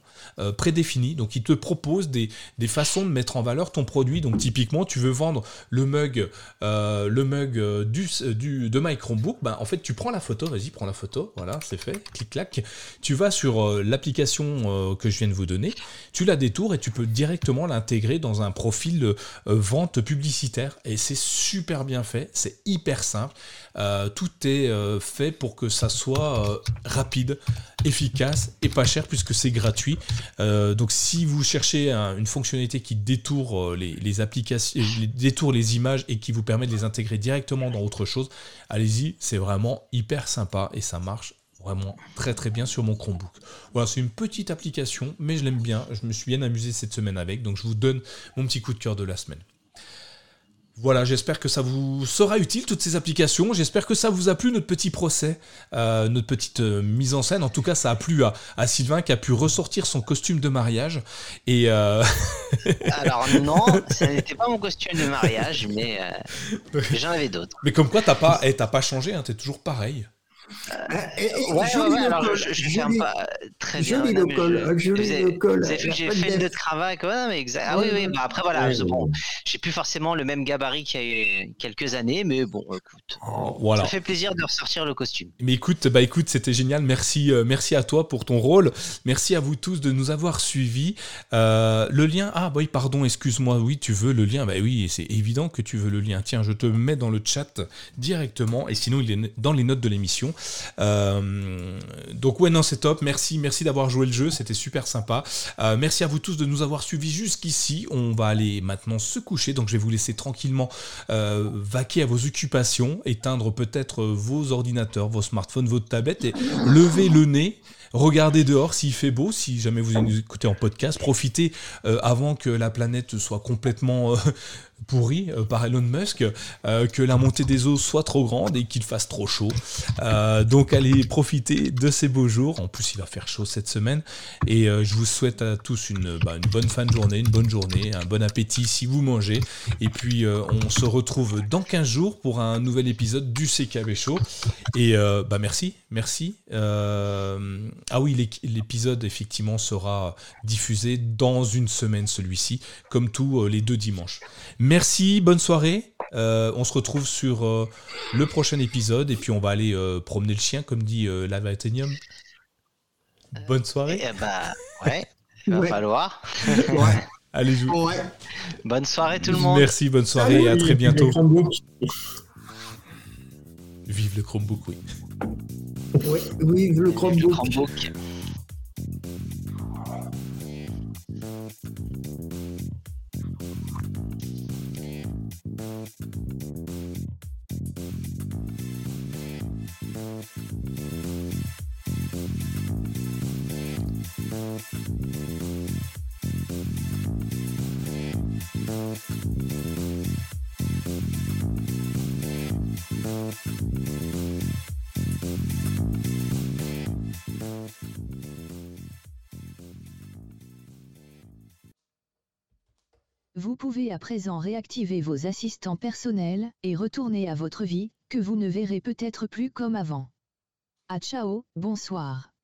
prédéfini. Donc il te propose des, façons de mettre en valeur ton produit. Donc typiquement, tu veux vendre le mug, euh, le mug euh, du, du, de My Chromebook, ben, en fait tu prends la photo, vas-y prends la photo, voilà c'est fait, clic-clac. Tu vas sur euh, l'application que je viens de vous donner, tu la détours et tu peux directement l'intégrer dans un profil vente publicitaire. Et c'est super bien fait, c'est hyper simple. Euh, tout est euh, fait pour que ça soit euh, rapide, efficace et pas cher puisque c'est gratuit. Donc si vous cherchez un- une fonctionnalité qui détourne les, les images et qui vous permet de les intégrer directement dans autre chose, allez-y, c'est vraiment hyper sympa et ça marche vraiment très très bien sur mon Chromebook. Voilà, c'est une petite application, mais je l'aime bien. Je me suis bien amusé cette semaine avec, donc je vous donne mon petit coup de cœur de la semaine. Voilà, j'espère que ça vous sera utile, toutes ces applications. J'espère que ça vous a plu, notre petit procès, euh, notre petite euh, mise en scène. En tout cas, ça a plu à, Sylvain qui a pu ressortir son costume de mariage. Et euh, Alors non, ça n'était pas mon costume de mariage, mais j'en avais d'autres. Mais comme quoi, t'as pas, eh, pas changé, hein, t'es toujours pareil. Euh, ouais, ouais, alors je, je ferme pas très bien. Joli le col, joli le col. J'ai fait de travail, quoi, mais exact. Ah oui, oui, bah après voilà, bon, j'ai plus forcément le même gabarit qu'il y a quelques années, mais bon, écoute, oh, voilà. ça fait plaisir de ressortir le costume. Mais écoute, bah écoute, c'était génial. Merci, euh, merci à toi pour ton rôle. Merci à vous tous de nous avoir suivis. Euh, le lien, ah bah oui, pardon, excuse-moi, oui, tu veux le lien, bah oui, c'est évident que tu veux le lien. Tiens, je te mets dans le chat directement, et sinon il est dans les notes de l'émission. Euh, donc ouais, non, c'est top. Merci, merci d'avoir joué le jeu, c'était super sympa. Euh, merci à vous tous de nous avoir suivis jusqu'ici. On va aller maintenant se coucher, donc je vais vous laisser tranquillement euh, vaquer à vos occupations, éteindre peut-être vos ordinateurs, vos smartphones, votre tablette et lever le nez Regardez dehors s'il fait beau, si jamais vous écoutez en podcast, profitez avant que la planète soit complètement pourri euh, par Elon Musk, euh, que la montée des eaux soit trop grande et qu'il fasse trop chaud. Euh, donc allez profiter de ces beaux jours. En plus, il va faire chaud cette semaine. Et je vous souhaite à tous une, bah, une, bonne fin de journée, une bonne journée, un bon appétit si vous mangez. Et puis on se retrouve dans 15 jours pour un nouvel épisode du CKB Show. Et bah merci, merci. Ah oui, l'épisode effectivement sera diffusé dans une semaine celui-ci, comme tous les deux dimanches. Merci, bonne soirée. Euh, on se retrouve sur euh, le prochain épisode et puis on va aller euh, promener le chien, comme dit Lava Athenium. Bonne soirée. Eh bah, ouais, il va falloir. Allez, joue. Bonne soirée tout le monde. Merci, bonne soirée et à très bientôt. Vive le Chromebook, oui. Oui, le Chromebook. Le Chromebook. Vous pouvez à présent réactiver vos assistants personnels et retourner à votre vie, que vous ne verrez peut-être plus comme avant. À ciao, bonsoir.